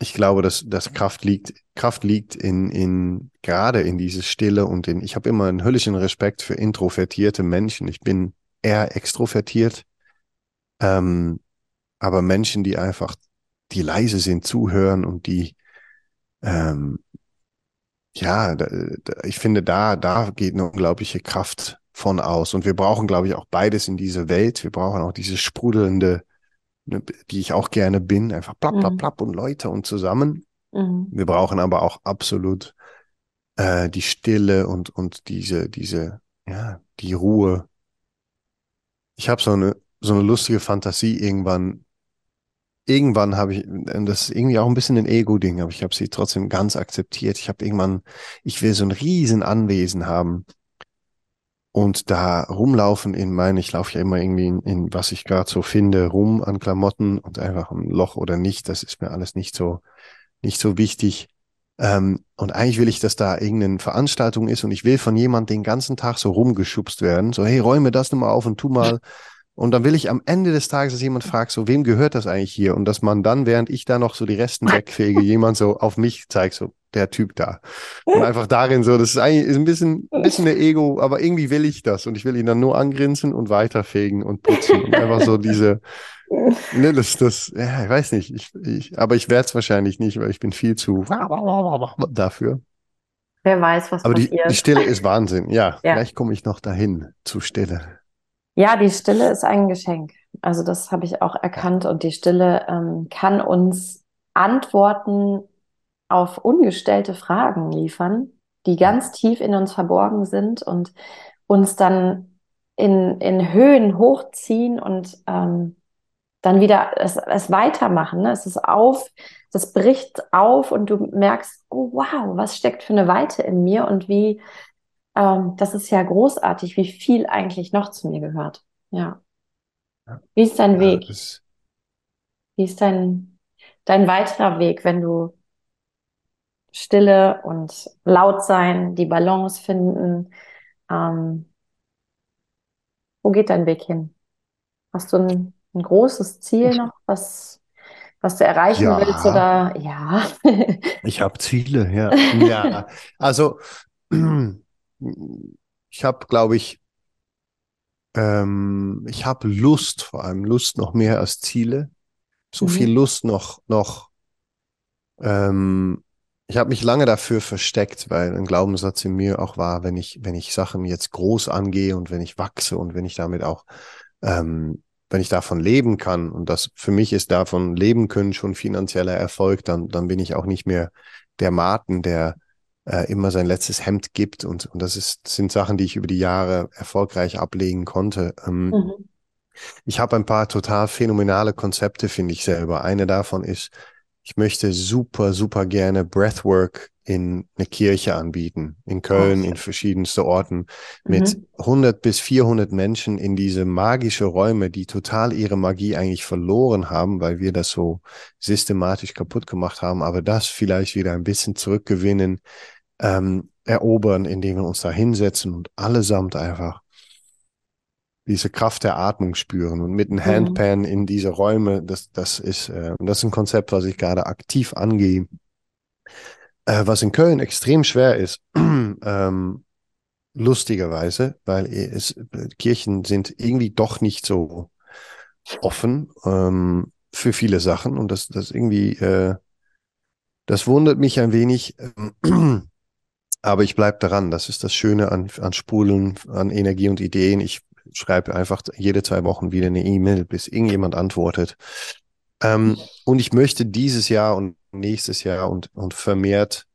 C: ich glaube, dass, dass Kraft liegt, Kraft liegt in, in, gerade in dieses Stille und in, ich habe immer einen höllischen Respekt für introvertierte Menschen. Ich bin eher extrovertiert. Ähm, aber Menschen, die einfach, die leise sind, zuhören und die, ähm, ja, da, da, ich finde, da, da geht eine unglaubliche Kraft von aus. Und wir brauchen, glaube ich, auch beides in diese Welt. Wir brauchen auch diese sprudelnde, ne, die ich auch gerne bin, einfach plapp, plapp, mhm. plapp und Leute und zusammen. Mhm. Wir brauchen aber auch absolut äh, die Stille und, und diese, diese, ja, die Ruhe. Ich habe so eine, so eine lustige Fantasie irgendwann. Irgendwann habe ich, das ist irgendwie auch ein bisschen ein Ego-Ding, aber ich habe sie trotzdem ganz akzeptiert. Ich habe irgendwann, ich will so ein riesen Anwesen haben und da rumlaufen in meine, ich laufe ja immer irgendwie in, in was ich gerade so finde, rum an Klamotten und einfach ein Loch oder nicht, das ist mir alles nicht so, nicht so wichtig. Ähm, und eigentlich will ich, dass da irgendeine Veranstaltung ist und ich will von jemand den ganzen Tag so rumgeschubst werden, so hey, räume das nochmal auf und tu mal. Und dann will ich am Ende des Tages, dass jemand fragt, so wem gehört das eigentlich hier? Und dass man dann, während ich da noch so die Resten wegfege, jemand so auf mich zeigt, so der Typ da. Und einfach darin so, das ist eigentlich ist ein bisschen, ein bisschen eine Ego, aber irgendwie will ich das und ich will ihn dann nur angrinsen und weiterfegen und putzen und einfach so diese, ne, das, das, ja, ich weiß nicht, ich, ich, aber ich werde es wahrscheinlich nicht, weil ich bin viel zu dafür.
B: Wer weiß, was
C: aber passiert. Aber die, die Stille ist Wahnsinn. Ja, ja. vielleicht komme ich noch dahin zu Stille.
B: Ja, die Stille ist ein Geschenk. Also das habe ich auch erkannt und die Stille ähm, kann uns Antworten auf ungestellte Fragen liefern, die ganz tief in uns verborgen sind und uns dann in, in Höhen hochziehen und ähm, dann wieder es, es weitermachen. Ne? Es ist auf, das bricht auf und du merkst, oh wow, was steckt für eine Weite in mir und wie, ähm, das ist ja großartig, wie viel eigentlich noch zu mir gehört. Ja. Wie ist dein ja, Weg? Wie ist dein, dein weiterer Weg, wenn du Stille und laut sein, die Balance finden. Ähm, wo geht dein Weg hin? Hast du ein, ein großes Ziel noch, was, was du erreichen ja. willst oder ja?
C: ich habe Ziele, ja. ja. Also ich habe, glaube ich, ähm, ich habe Lust, vor allem Lust noch mehr als Ziele. So mhm. viel Lust noch, noch ähm, ich habe mich lange dafür versteckt, weil ein Glaubenssatz in mir auch war, wenn ich, wenn ich Sachen jetzt groß angehe und wenn ich wachse und wenn ich damit auch, ähm, wenn ich davon leben kann und das für mich ist davon leben können schon finanzieller Erfolg, dann, dann bin ich auch nicht mehr der Martin, der äh, immer sein letztes Hemd gibt und, und das ist, sind Sachen, die ich über die Jahre erfolgreich ablegen konnte. Ähm, mhm. Ich habe ein paar total phänomenale Konzepte, finde ich selber. Eine davon ist, ich möchte super, super gerne Breathwork in eine Kirche anbieten, in Köln, oh. in verschiedenste Orten, mit mhm. 100 bis 400 Menschen in diese magische Räume, die total ihre Magie eigentlich verloren haben, weil wir das so systematisch kaputt gemacht haben, aber das vielleicht wieder ein bisschen zurückgewinnen, ähm, erobern, indem wir uns da hinsetzen und allesamt einfach diese Kraft der Atmung spüren und mit einem mhm. Handpan mhm. in diese Räume, das, das ist, äh, das ist ein Konzept, was ich gerade aktiv angehe, äh, was in Köln extrem schwer ist, ähm, lustigerweise, weil es, Kirchen sind irgendwie doch nicht so offen ähm, für viele Sachen und das, das irgendwie, äh, das wundert mich ein wenig. Aber ich bleib daran. Das ist das Schöne an, an Spulen, an Energie und Ideen. Ich schreibe einfach jede zwei Wochen wieder eine E-Mail, bis irgendjemand antwortet. Ähm, und ich möchte dieses Jahr und nächstes Jahr und, und vermehrt,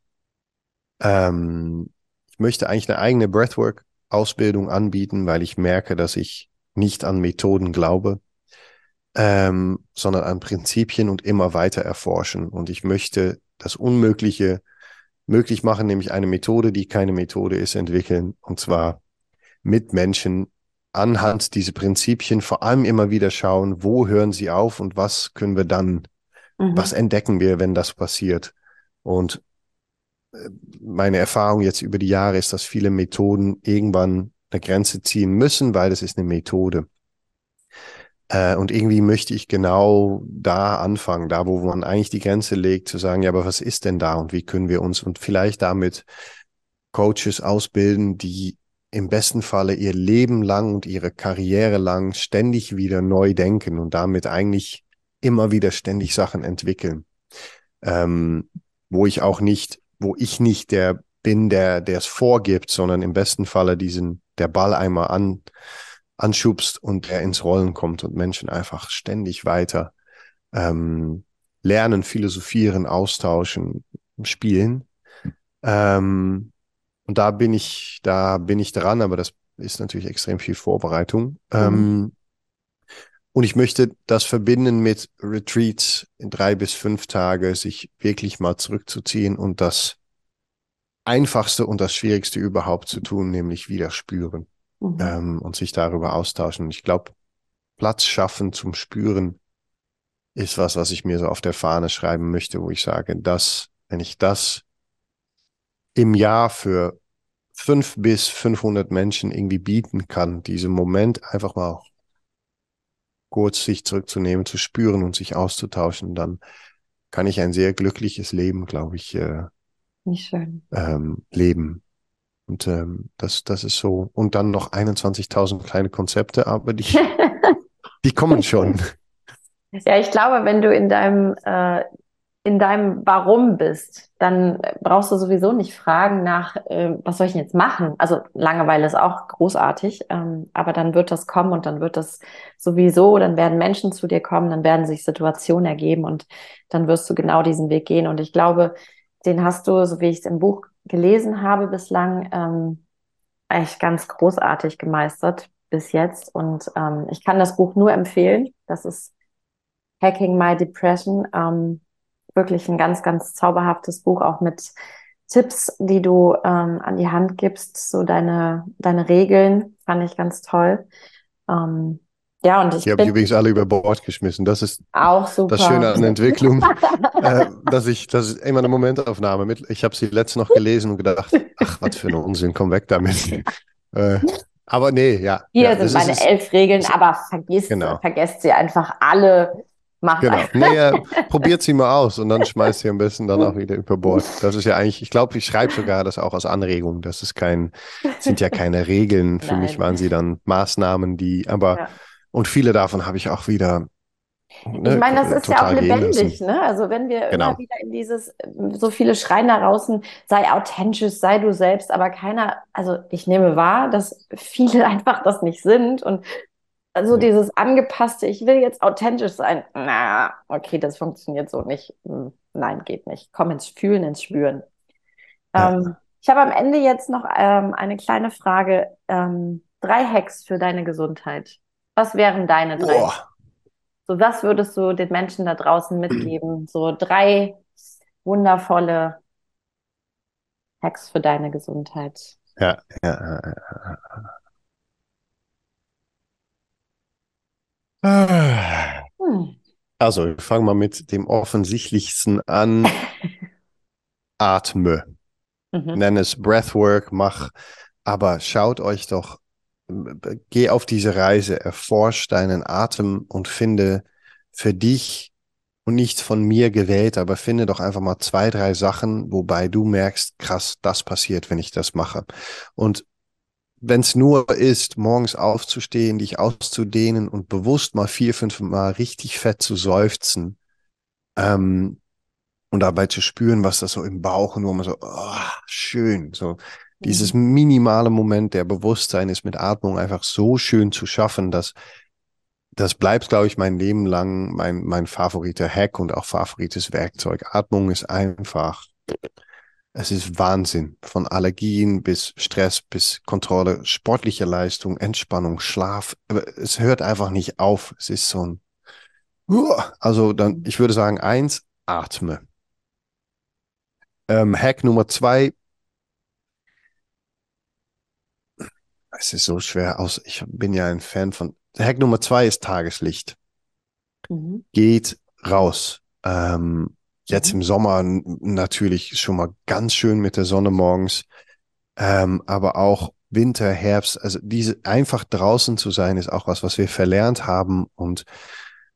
C: ähm, ich möchte eigentlich eine eigene Breathwork-Ausbildung anbieten, weil ich merke, dass ich nicht an Methoden glaube. ähm, sondern an Prinzipien und immer weiter erforschen. Und ich möchte das Unmögliche möglich machen, nämlich eine Methode, die keine Methode ist, entwickeln. Und zwar mit Menschen anhand dieser Prinzipien vor allem immer wieder schauen, wo hören sie auf und was können wir dann, mhm. was entdecken wir, wenn das passiert. Und äh, meine Erfahrung jetzt über die Jahre ist, dass viele Methoden irgendwann eine Grenze ziehen müssen, weil das ist eine Methode. Äh, und irgendwie möchte ich genau da anfangen, da wo man eigentlich die Grenze legt, zu sagen, ja, aber was ist denn da und wie können wir uns und vielleicht damit Coaches ausbilden, die im besten Falle ihr Leben lang und ihre Karriere lang ständig wieder neu denken und damit eigentlich immer wieder ständig Sachen entwickeln. Ähm, wo ich auch nicht, wo ich nicht der bin, der, der es vorgibt, sondern im besten Falle diesen, der Ball einmal an, anschubst und er ins Rollen kommt und Menschen einfach ständig weiter ähm, lernen, philosophieren, austauschen, spielen. Ähm, und da bin ich, da bin ich dran, aber das ist natürlich extrem viel Vorbereitung. Mhm. Ähm, und ich möchte das verbinden mit Retreats in drei bis fünf Tage, sich wirklich mal zurückzuziehen und das Einfachste und das Schwierigste überhaupt zu tun, nämlich wieder spüren mhm. ähm, und sich darüber austauschen. ich glaube, Platz schaffen zum Spüren ist was, was ich mir so auf der Fahne schreiben möchte, wo ich sage, dass, wenn ich das im Jahr für fünf bis 500 Menschen irgendwie bieten kann, diesen Moment einfach mal kurz sich zurückzunehmen, zu spüren und sich auszutauschen, dann kann ich ein sehr glückliches Leben, glaube ich, äh, ähm, leben. Und ähm, das, das ist so. Und dann noch 21.000 kleine Konzepte, aber die, die kommen schon.
B: Ja, ich glaube, wenn du in deinem, äh, in deinem Warum bist, dann brauchst du sowieso nicht fragen nach, äh, was soll ich denn jetzt machen? Also Langeweile ist auch großartig, ähm, aber dann wird das kommen und dann wird das sowieso, dann werden Menschen zu dir kommen, dann werden sich Situationen ergeben und dann wirst du genau diesen Weg gehen. Und ich glaube, den hast du, so wie ich es im Buch gelesen habe bislang, ähm, echt ganz großartig gemeistert bis jetzt. Und ähm, ich kann das Buch nur empfehlen. Das ist Hacking My Depression. Ähm, wirklich ein ganz, ganz zauberhaftes Buch, auch mit Tipps, die du ähm, an die Hand gibst, so deine, deine Regeln, fand ich ganz toll. Ähm, ja, und ich.
C: Die habe ich übrigens alle über Bord geschmissen. Das ist
B: auch super.
C: das Schöne an Entwicklung, äh, dass ich, das ist immer eine Momentaufnahme mit. Ich habe sie letztens noch gelesen und gedacht, ach, was für ein Unsinn, komm weg damit. äh, aber nee, ja.
B: Hier
C: ja,
B: sind meine ist, elf Regeln, aber vergiss, genau. vergesst sie einfach alle. Macht
C: genau. Nee, äh, probiert sie mal aus und dann schmeißt sie am besten dann auch wieder über Bord. Das ist ja eigentlich, ich glaube, ich schreibe sogar das auch als Anregung. Das ist kein, sind ja keine Regeln. Für Nein. mich waren sie dann Maßnahmen, die, aber ja und viele davon habe ich auch wieder.
B: Ne, ich meine, das ist ja auch lebendig, ne? Also wenn wir genau. immer wieder in dieses, so viele schreien da draußen, sei authentisch, sei du selbst, aber keiner, also ich nehme wahr, dass viele einfach das nicht sind und also ja. dieses angepasste, ich will jetzt authentisch sein, na, okay, das funktioniert so nicht. Hm, nein, geht nicht. Komm ins Fühlen, ins Spüren. Ja. Ähm, ich habe am Ende jetzt noch ähm, eine kleine Frage. Ähm, drei Hacks für deine Gesundheit. Was wären deine drei? Boah. So, was würdest du den Menschen da draußen mitgeben? So drei wundervolle Hacks für deine Gesundheit.
C: Ja, ja, ja. Hm. Also, ich fange mal mit dem offensichtlichsten an. Atme. Mhm. Nenn es Breathwork, mach, aber schaut euch doch geh auf diese Reise, erforsch deinen Atem und finde für dich und nicht von mir gewählt, aber finde doch einfach mal zwei, drei Sachen, wobei du merkst, krass, das passiert, wenn ich das mache. Und wenn es nur ist, morgens aufzustehen, dich auszudehnen und bewusst mal vier, fünf Mal richtig fett zu seufzen ähm, und dabei zu spüren, was das so im Bauch und wo man so, oh, schön, so dieses minimale Moment der Bewusstsein ist mit Atmung einfach so schön zu schaffen, dass das bleibt, glaube ich, mein Leben lang mein, mein favoriter Hack und auch favorites Werkzeug. Atmung ist einfach, es ist Wahnsinn. Von Allergien bis Stress bis Kontrolle, sportliche Leistung, Entspannung, Schlaf. Es hört einfach nicht auf. Es ist so ein, Also dann, ich würde sagen, eins, atme. Ähm, Hack Nummer zwei. Es ist so schwer aus. Ich bin ja ein Fan von. Hack Nummer zwei ist Tageslicht. Mhm. Geht raus. Ähm, jetzt mhm. im Sommer natürlich schon mal ganz schön mit der Sonne morgens. Ähm, aber auch Winter, Herbst, also diese einfach draußen zu sein, ist auch was, was wir verlernt haben. Und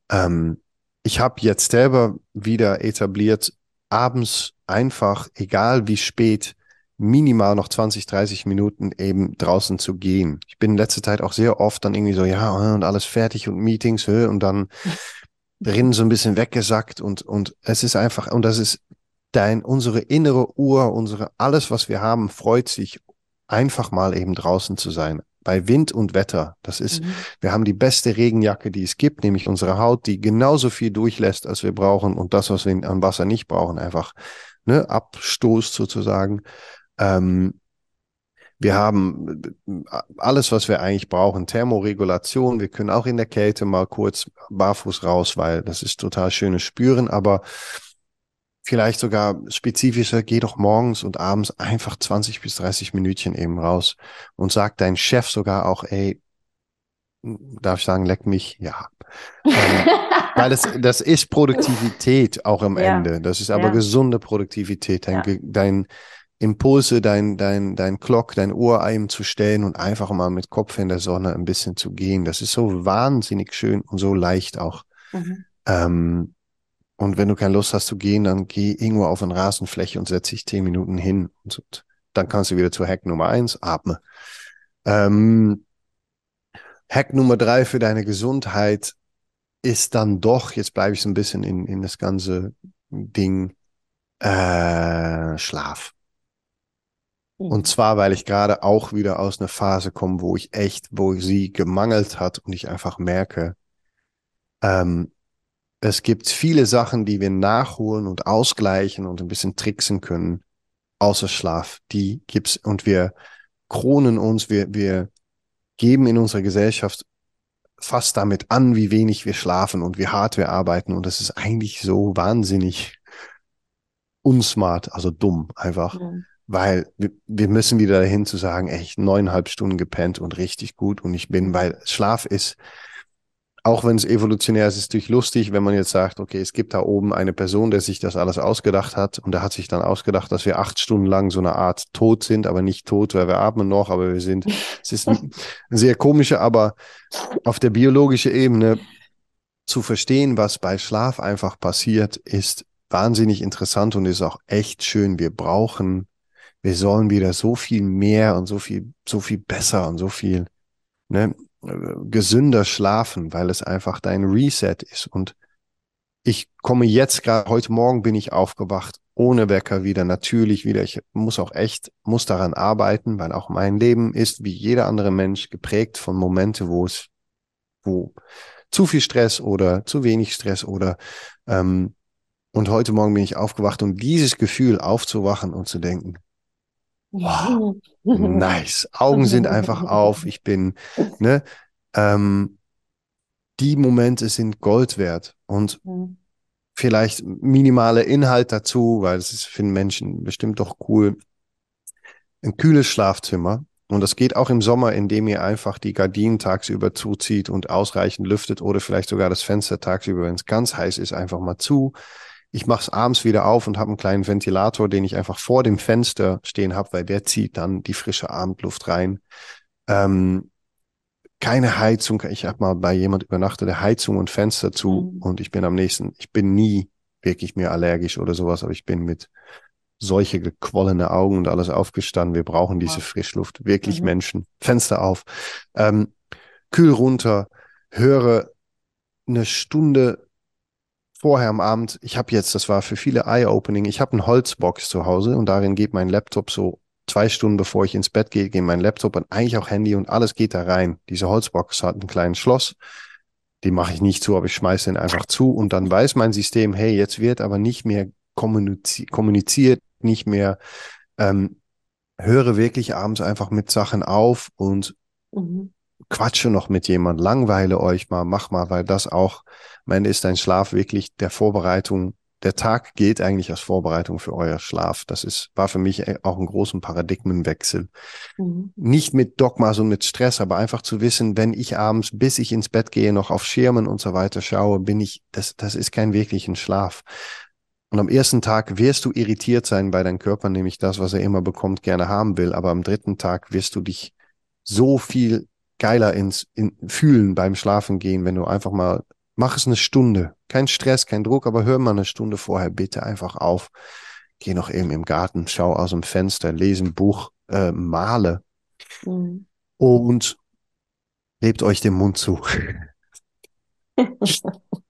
C: ähm, ich habe jetzt selber wieder etabliert, abends einfach, egal wie spät, minimal noch 20, 30 Minuten eben draußen zu gehen. Ich bin in letzter Zeit auch sehr oft dann irgendwie so, ja, und alles fertig und Meetings, und dann drin so ein bisschen weggesackt und, und es ist einfach, und das ist dein, unsere innere Uhr, unsere, alles, was wir haben, freut sich einfach mal eben draußen zu sein. Bei Wind und Wetter. Das ist, mhm. wir haben die beste Regenjacke, die es gibt, nämlich unsere Haut, die genauso viel durchlässt, als wir brauchen und das, was wir an Wasser nicht brauchen, einfach, ne, abstoßt sozusagen. Ähm, wir haben äh, alles, was wir eigentlich brauchen. Thermoregulation. Wir können auch in der Kälte mal kurz barfuß raus, weil das ist total schönes Spüren. Aber vielleicht sogar spezifischer, geh doch morgens und abends einfach 20 bis 30 Minütchen eben raus und sag dein Chef sogar auch, ey, darf ich sagen, leck mich? Ja. ähm, weil das, das ist Produktivität auch am ja. Ende. Das ist aber ja. gesunde Produktivität. Dein, ja. dein Impulse, dein, dein, dein Clock, dein Uhr zu stellen und einfach mal mit Kopf in der Sonne ein bisschen zu gehen. Das ist so wahnsinnig schön und so leicht auch. Mhm. Ähm, und wenn du keine Lust hast zu gehen, dann geh irgendwo auf eine Rasenfläche und setz dich zehn Minuten hin. Und dann kannst du wieder zu Hack Nummer eins, atme. Ähm, Hack Nummer drei für deine Gesundheit ist dann doch, jetzt bleibe ich so ein bisschen in, in das ganze Ding, äh, Schlaf. Und mhm. zwar, weil ich gerade auch wieder aus einer Phase komme, wo ich echt, wo sie gemangelt hat und ich einfach merke, ähm, es gibt viele Sachen, die wir nachholen und ausgleichen und ein bisschen tricksen können, außer Schlaf. Die gibt's und wir kronen uns, wir, wir geben in unserer Gesellschaft fast damit an, wie wenig wir schlafen und wie hart wir arbeiten. Und das ist eigentlich so wahnsinnig unsmart, also dumm einfach. Ja. Weil wir, wir müssen wieder dahin zu sagen, echt neuneinhalb Stunden gepennt und richtig gut und ich bin, weil Schlaf ist, auch wenn es evolutionär ist, ist natürlich lustig, wenn man jetzt sagt, okay, es gibt da oben eine Person, der sich das alles ausgedacht hat und der hat sich dann ausgedacht, dass wir acht Stunden lang so eine Art tot sind, aber nicht tot, weil wir atmen noch, aber wir sind, es ist ein sehr komische, aber auf der biologischen Ebene zu verstehen, was bei Schlaf einfach passiert, ist wahnsinnig interessant und ist auch echt schön. Wir brauchen, wir sollen wieder so viel mehr und so viel, so viel besser und so viel, ne, gesünder schlafen, weil es einfach dein Reset ist. Und ich komme jetzt gerade, heute Morgen bin ich aufgewacht, ohne Wecker wieder, natürlich wieder. Ich muss auch echt, muss daran arbeiten, weil auch mein Leben ist wie jeder andere Mensch geprägt von Momente, wo es, wo zu viel Stress oder zu wenig Stress oder ähm, und heute Morgen bin ich aufgewacht und dieses Gefühl aufzuwachen und zu denken, Wow, nice. Augen sind einfach auf. Ich bin, ne, ähm, die Momente sind Gold wert und mhm. vielleicht minimale Inhalt dazu, weil es ist für den Menschen bestimmt doch cool. Ein kühles Schlafzimmer. Und das geht auch im Sommer, indem ihr einfach die Gardinen tagsüber zuzieht und ausreichend lüftet oder vielleicht sogar das Fenster tagsüber, wenn es ganz heiß ist, einfach mal zu. Ich mache es abends wieder auf und habe einen kleinen Ventilator, den ich einfach vor dem Fenster stehen habe, weil der zieht dann die frische Abendluft rein. Ähm, keine Heizung. Ich habe mal bei jemand übernachtet, der Heizung und Fenster zu mhm. und ich bin am nächsten, ich bin nie wirklich mehr allergisch oder sowas, aber ich bin mit solche gequollene Augen und alles aufgestanden. Wir brauchen diese wow. Frischluft. Wirklich mhm. Menschen. Fenster auf. Ähm, kühl runter. Höre eine Stunde vorher am Abend, ich habe jetzt, das war für viele Eye-Opening, ich habe eine Holzbox zu Hause und darin geht mein Laptop so zwei Stunden bevor ich ins Bett gehe, gehe mein Laptop und eigentlich auch Handy und alles geht da rein. Diese Holzbox hat ein kleines Schloss. Die mache ich nicht zu, aber ich schmeiße den einfach zu und dann weiß mein System, hey, jetzt wird aber nicht mehr kommuniziert, kommuniziert nicht mehr, ähm, höre wirklich abends einfach mit Sachen auf und mhm. Quatsche noch mit jemand, langweile euch mal, mach mal, weil das auch, Ende ist dein Schlaf wirklich der Vorbereitung der Tag geht eigentlich als Vorbereitung für euer Schlaf. Das ist, war für mich auch ein großen Paradigmenwechsel. Mhm. Nicht mit Dogmas und mit Stress, aber einfach zu wissen, wenn ich abends, bis ich ins Bett gehe, noch auf Schirmen und so weiter schaue, bin ich, das, das ist kein wirklichen Schlaf. Und am ersten Tag wirst du irritiert sein, weil dein Körper nämlich das, was er immer bekommt, gerne haben will. Aber am dritten Tag wirst du dich so viel geiler ins in, fühlen beim Schlafen gehen, wenn du einfach mal Mach es eine Stunde. Kein Stress, kein Druck, aber hör mal eine Stunde vorher bitte einfach auf. Geh noch eben im Garten, schau aus dem Fenster, lese ein Buch, äh, male. Mhm. Und lebt euch den Mund zu.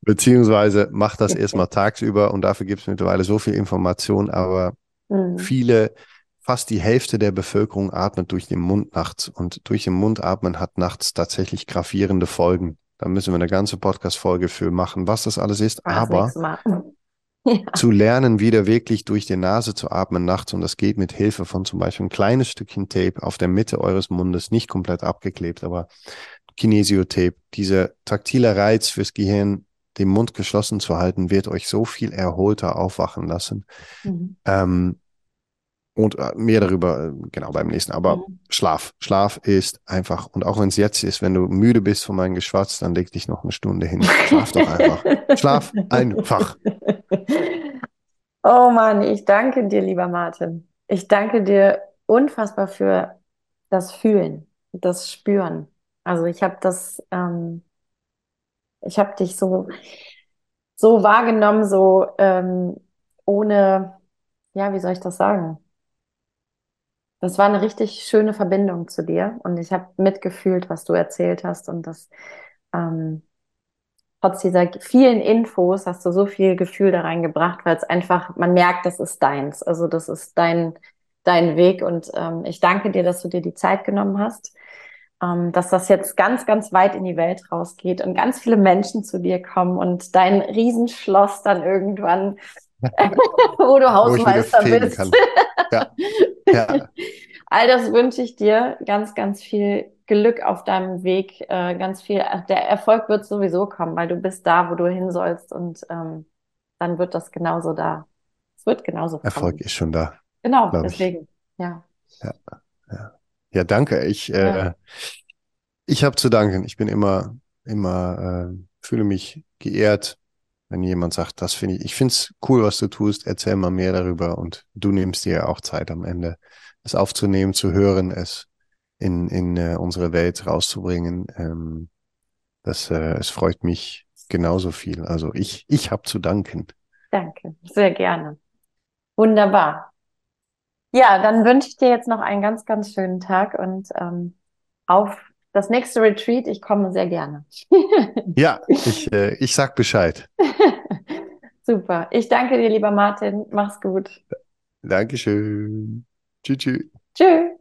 C: Beziehungsweise macht das erstmal tagsüber und dafür gibt es mittlerweile so viel Information, aber mhm. viele, fast die Hälfte der Bevölkerung atmet durch den Mund nachts und durch den Mund atmen hat nachts tatsächlich gravierende Folgen. Da müssen wir eine ganze Podcast-Folge für machen, was das alles ist. Das Aber ja. zu lernen, wieder wirklich durch die Nase zu atmen nachts. Und das geht mit Hilfe von zum Beispiel ein kleines Stückchen Tape auf der Mitte eures Mundes, nicht komplett abgeklebt, aber Kinesiotape. Dieser taktile Reiz fürs Gehirn, den Mund geschlossen zu halten, wird euch so viel erholter aufwachen lassen. Mhm. Ähm, und äh, mehr darüber, äh, genau beim nächsten. Aber mhm. Schlaf. Schlaf ist einfach, und auch wenn es jetzt ist, wenn du müde bist von meinem Geschwatz, dann leg dich noch eine Stunde hin. Schlaf doch einfach. Schlaf einfach.
B: Oh Mann, ich danke dir, lieber Martin. Ich danke dir unfassbar für das Fühlen, das Spüren. Also ich habe das, ähm, ich habe dich so, so wahrgenommen, so ähm, ohne, ja, wie soll ich das sagen? Das war eine richtig schöne Verbindung zu dir und ich habe mitgefühlt, was du erzählt hast und das ähm, trotz dieser vielen Infos hast du so viel Gefühl da reingebracht, weil es einfach, man merkt, das ist deins. Also das ist dein, dein Weg und ähm, ich danke dir, dass du dir die Zeit genommen hast, ähm, dass das jetzt ganz, ganz weit in die Welt rausgeht und ganz viele Menschen zu dir kommen und dein Riesenschloss dann irgendwann wo du Hausmeister wo bist. Ja. ja. All das wünsche ich dir. Ganz, ganz viel Glück auf deinem Weg. Äh, ganz viel. Der Erfolg wird sowieso kommen, weil du bist da, wo du hin sollst. Und ähm, dann wird das genauso da. Es wird genauso
C: kommen. Erfolg ist schon da.
B: Genau, deswegen. Ja.
C: ja. Ja. Ja, danke. Ich, ja. äh, ich habe zu danken. Ich bin immer, immer, äh, fühle mich geehrt, wenn jemand sagt, das finde ich, ich finde es cool, was du tust, erzähl mal mehr darüber und du nimmst dir auch Zeit am Ende, es aufzunehmen, zu hören, es in, in uh, unsere Welt rauszubringen. Ähm, das, äh, es freut mich genauso viel. Also ich, ich habe zu danken.
B: Danke, sehr gerne. Wunderbar. Ja, dann wünsche ich dir jetzt noch einen ganz, ganz schönen Tag und ähm, auf das nächste Retreat, ich komme sehr gerne.
C: ja, ich, äh, ich sag Bescheid.
B: Super. Ich danke dir, lieber Martin. Mach's gut.
C: Dankeschön. Tschüss. Tschüss.
B: Tschüss.